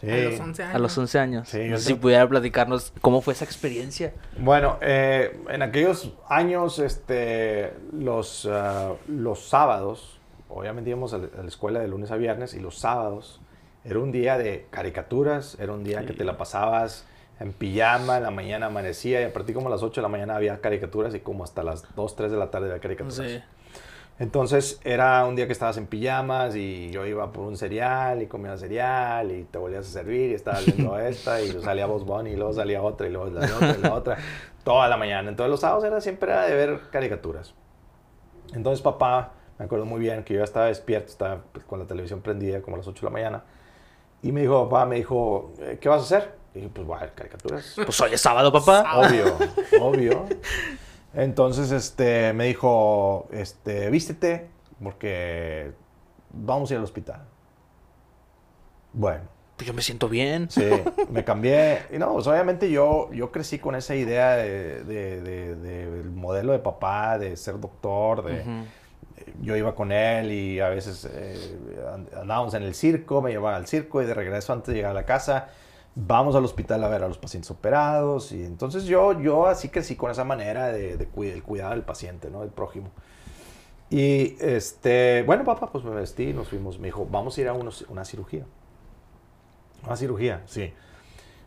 Sí. A los 11 años. A los 11 años. Sí, no sé si pudiera platicarnos cómo fue esa experiencia. Bueno, eh, en aquellos años, este, los, ah, los sábados, obviamente íbamos a la, a la escuela de lunes a viernes y los sábados era un día de caricaturas, era un día que te la pasabas en pijama, en la mañana amanecía y a partir como a las 8 de la mañana había caricaturas y como hasta las 2, 3 de la tarde había caricaturas. Sí. Entonces era un día que estabas en pijamas y yo iba por un cereal y comía cereal y te volvías a servir y estabas viendo esta y salía Boss Bunny y luego salía otra y luego salía otra y la otra toda la mañana. Entonces los sábados era siempre era de ver caricaturas. Entonces papá, me acuerdo muy bien que yo ya estaba despierto, estaba pues, con la televisión prendida como a las 8 de la mañana y me dijo, papá, me dijo, "Eh, ¿qué vas a hacer? Y dije, pues voy a ver caricaturas. Pues hoy es sábado, papá. Obvio, obvio. Entonces, este, me dijo, este, vístete porque vamos a ir al hospital. Bueno, Pues yo me siento bien. sí, me cambié. Y no, pues obviamente yo, yo crecí con esa idea de, de- de- de- del modelo de papá, de ser doctor, de... Ujú. yo iba con él y a veces eh, and- andábamos en el circo, me llevaba al circo y de regreso antes de llegar a la casa, vamos al hospital a ver a los pacientes operados. Y entonces yo, yo así crecí con esa manera de, de cuid- el cuidado del paciente, ¿no? Del prójimo. Y este, bueno, papá, pues me vestí, nos fuimos, me dijo, vamos a ir a unos- una cirugía. Una cirugía, sí.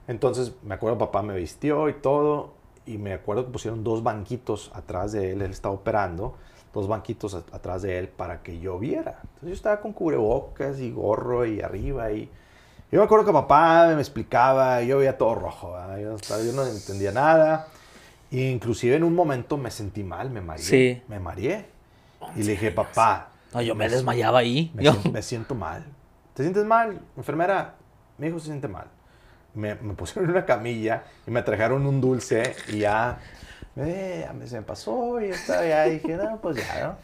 Entonces me acuerdo, papá me vistió y todo, y me acuerdo que pusieron dos banquitos atrás de él, él estaba operando, dos banquitos atrás de él para que yo viera. Entonces yo estaba con cubrebocas y gorro y arriba y yo me acuerdo que papá me explicaba, yo veía todo rojo, yo, no entendía nada. E inclusive en un momento me sentí mal, me mareé. Sí. Me mareé. Y le dije, papá. No, yo me desmayaba ahí. Me, Yo- siento, me siento mal. ¿Te sientes mal? Enfermera, mi hijo se siente mal. Me, me pusieron en una camilla y me trajeron un dulce y ya, eh, ya me, se me pasó y está, ya dije, no, pues ya, ¿no?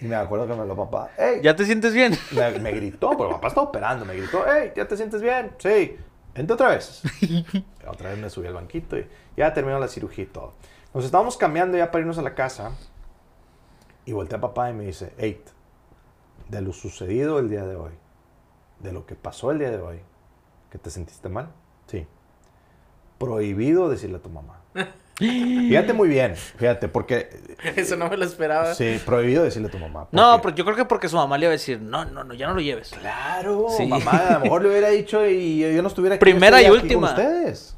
Y me acuerdo que me lo papá, hey, ¿Ya te sientes bien? me, me gritó, porque papá estaba operando, me gritó, hey, ¿ya te sientes bien? Sí, vente otra vez. otra vez me subí al banquito y ya terminó la cirugía y todo. Nos estábamos cambiando ya para irnos a la casa y volteé a papá y me dice, hey, de lo sucedido el día de hoy, de lo que pasó el día de hoy, que te sentiste mal, sí. Prohibido decirle a tu mamá. Fíjate muy bien, fíjate, porque Eso no me lo esperaba. sí, prohibido decirle a tu mamá. No, porque- porque yo creo que porque su mamá le iba a decir, no, no, no, ya no lo lleves. Claro, Sí. mamá, a lo mejor le hubiera dicho y yo no estuviera aquí. Primera y aquí última. Con ustedes.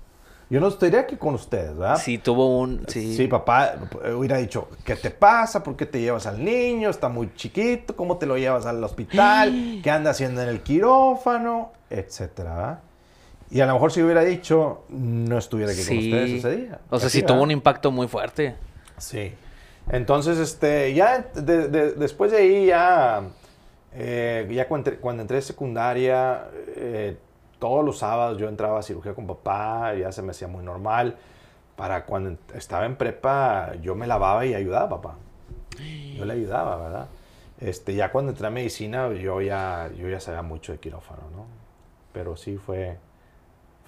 Yo no estaría aquí con ustedes, ¿verdad? Sí, tuvo un... Sí. Sí, papá hubiera dicho, ¿qué te pasa? ¿Por qué te llevas al niño? Está muy chiquito, ¿cómo te lo llevas al hospital? ¿Qué anda haciendo en el quirófano? Etcétera, ¿verdad? Y a lo mejor si hubiera dicho, no estuviera aquí con Sí. ustedes ese día. O sea, Así, sí tuvo un impacto muy fuerte. Sí. Entonces, este, ya de- de- después de ahí, ya, eh, ya cuando entré, cuando entré a secundaria, eh, todos los sábados yo entraba a cirugía con papá, ya se me hacía muy normal. Para cuando estaba en prepa, yo me lavaba y ayudaba a papá. Yo le ayudaba, ¿verdad? Este, ya cuando entré a medicina, yo ya, yo ya sabía mucho de quirófano, ¿no? Pero sí fue,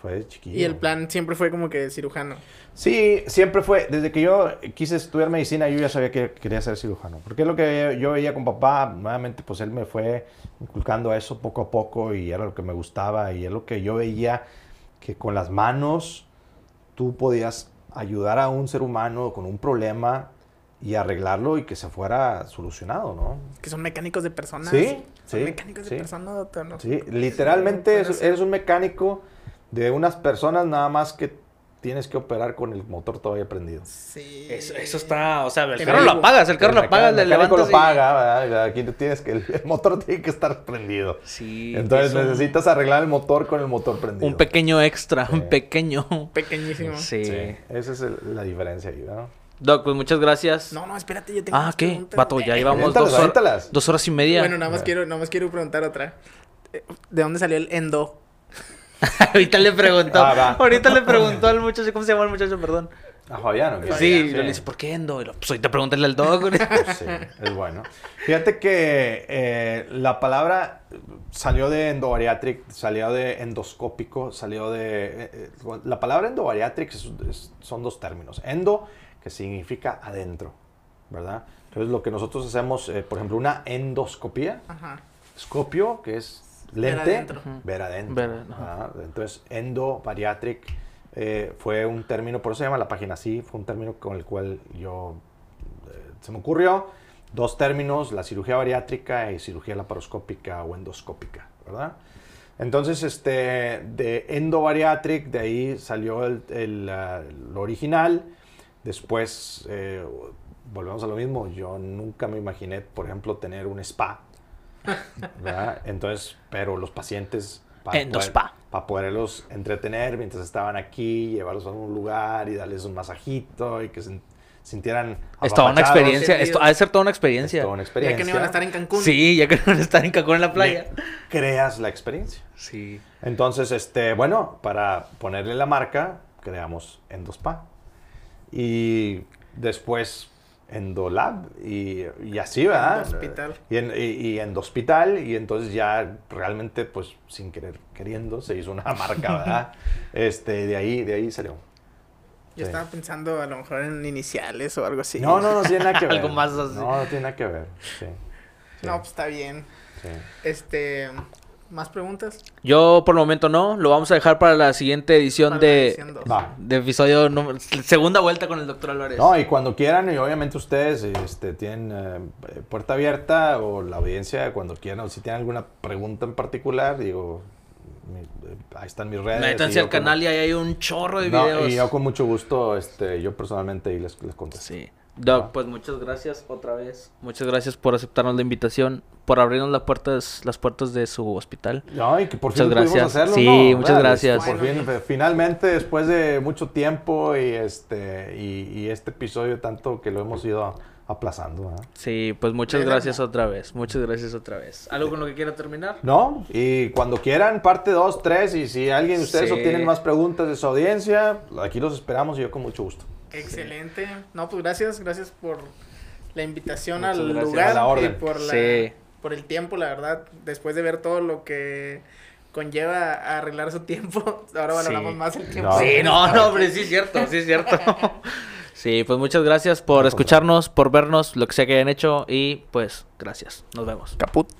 fue de chiquillo. Y el plan siempre fue como que cirujano. Sí, siempre fue, desde que yo quise estudiar medicina, yo ya sabía que quería ser cirujano. Porque es lo que yo veía con papá, nuevamente, pues él me fue inculcando eso poco a poco y era lo que me gustaba y es lo que yo veía que con las manos tú podías ayudar a un ser humano con un problema y arreglarlo y que se fuera solucionado, ¿no? Que son mecánicos de personas. Sí, Son sí, mecánicos sí. de personas, doctor. ¿no? Sí, literalmente eres un mecánico de unas personas nada más que tienes que operar con el motor todavía prendido. Sí. Eso, eso está... O sea, el carro lo apagas, el carro lo El apagas, el mecánico levantas lo y- paga, ¿verdad? Aquí tú tienes que el, el motor tiene que estar prendido. Sí. Entonces eso- necesitas arreglar el motor con el motor prendido. Un pequeño extra, Sí. un pequeño. Pequeñísimo. Sí. Sí, esa es el- la diferencia ahí, ¿no? Doc, pues muchas gracias. No, no, espérate, yo tengo ah, ¿qué? Vato, ya llevamos Aviéntalas, dos, horas aviéntalas. dos horas y media. Bueno, nada más quiero, nada más quiero preguntar otra. Eh, ¿De dónde salió el endo? Ahorita le preguntó. Ah. Ahorita le preguntó al muchacho, ¿cómo se llama el muchacho? Perdón. A Fabián, ¿o qué? Sí, yo le dice, ¿por qué endo? Y lo, pues ahorita pregúntale al. Pues sí, es bueno. Fíjate que eh, la palabra salió de endobariatric, salió de endoscópico, salió de... eh, eh, la palabra endobariatric es- es- son dos términos. Endo, que significa adentro, ¿verdad? Entonces lo que nosotros hacemos, eh, por ejemplo, una endoscopía, Ajá. escopio, que es Ver lente, adentro. ver adentro. Entonces, endobariatric eh, fue un término, por eso se llama la página así, fue un término con el cual yo eh, se me ocurrió dos términos, la cirugía bariátrica y cirugía laparoscópica o endoscópica, ¿verdad? Entonces, este, de endobariatric, de ahí salió el, el, lo original. Después, eh, volvemos a lo mismo, yo nunca me imaginé, por ejemplo, tener un spa. ¿Verdad? Entonces, pero los pacientes... para Endospa. poder- Para poderlos entretener mientras estaban aquí, llevarlos a un lugar y darles un masajito y que se sintieran Es toda una experiencia. Esto ha de ser toda una Es experiencia. toda una Ya experiencia. que no iban a estar en Cancún. Sí, ya que no van a estar en Cancún en la playa. Creas la experiencia. Sí. Entonces, este, bueno, para ponerle la marca, creamos Endospa. Y después Endolab y, y así, ¿verdad? Endohospital. Y, en, y, y Endohospital. Y entonces ya realmente, pues, sin querer, queriendo, se hizo una marca, ¿verdad? este, de ahí, de ahí salió. Yo Sí. estaba pensando a lo mejor en iniciales o algo así. No, no, no tiene nada que ver. Algo más así. No, no tiene nada que ver, sí. Sí. No, pues está bien. Sí. Este, ¿más preguntas? Yo por el momento no, lo vamos a dejar para la siguiente edición Para la de, de episodio número- segunda vuelta con el doctor Álvarez. No, y cuando quieran, y obviamente ustedes este, tienen eh, puerta abierta o la audiencia cuando quieran, o si tienen alguna pregunta en particular, digo, mi- eh, ahí están mis redes. Métanse y al yo con- canal y ahí hay un chorro de No, videos. y yo con mucho gusto, este, yo personalmente ahí les, les contesto. Sí. Doc, pues muchas gracias otra vez. Muchas gracias por aceptarnos la invitación, por abrirnos las puertas, las puertas de su hospital. No, y que por Muchas fin pudimos gracias. hacerlo, Sí, ¿no? muchas ¿Verdad? gracias. Por fin, finalmente, después de mucho tiempo y este y, y este episodio tanto que lo hemos ido aplazando, ¿verdad? Sí, pues muchas Bien, gracias otra vez. Muchas gracias otra vez. ¿Algo con lo que quiera terminar? No, y cuando quieran, parte 2, 3, y si alguien de ustedes Sí. o tienen más preguntas de su audiencia, aquí los esperamos y yo con mucho gusto. Excelente. No, pues gracias, gracias por la invitación Muchas al lugar A la orden. y por la Sí. por el tiempo, la verdad, después de ver todo lo que conlleva a arreglar su tiempo, ahora valoramos Sí. más el tiempo. No. Sí, no, no, pero sí es cierto, sí es cierto. Sí, pues muchas gracias por escucharnos, por vernos, lo que sea que hayan hecho y pues gracias. Nos vemos. Caput.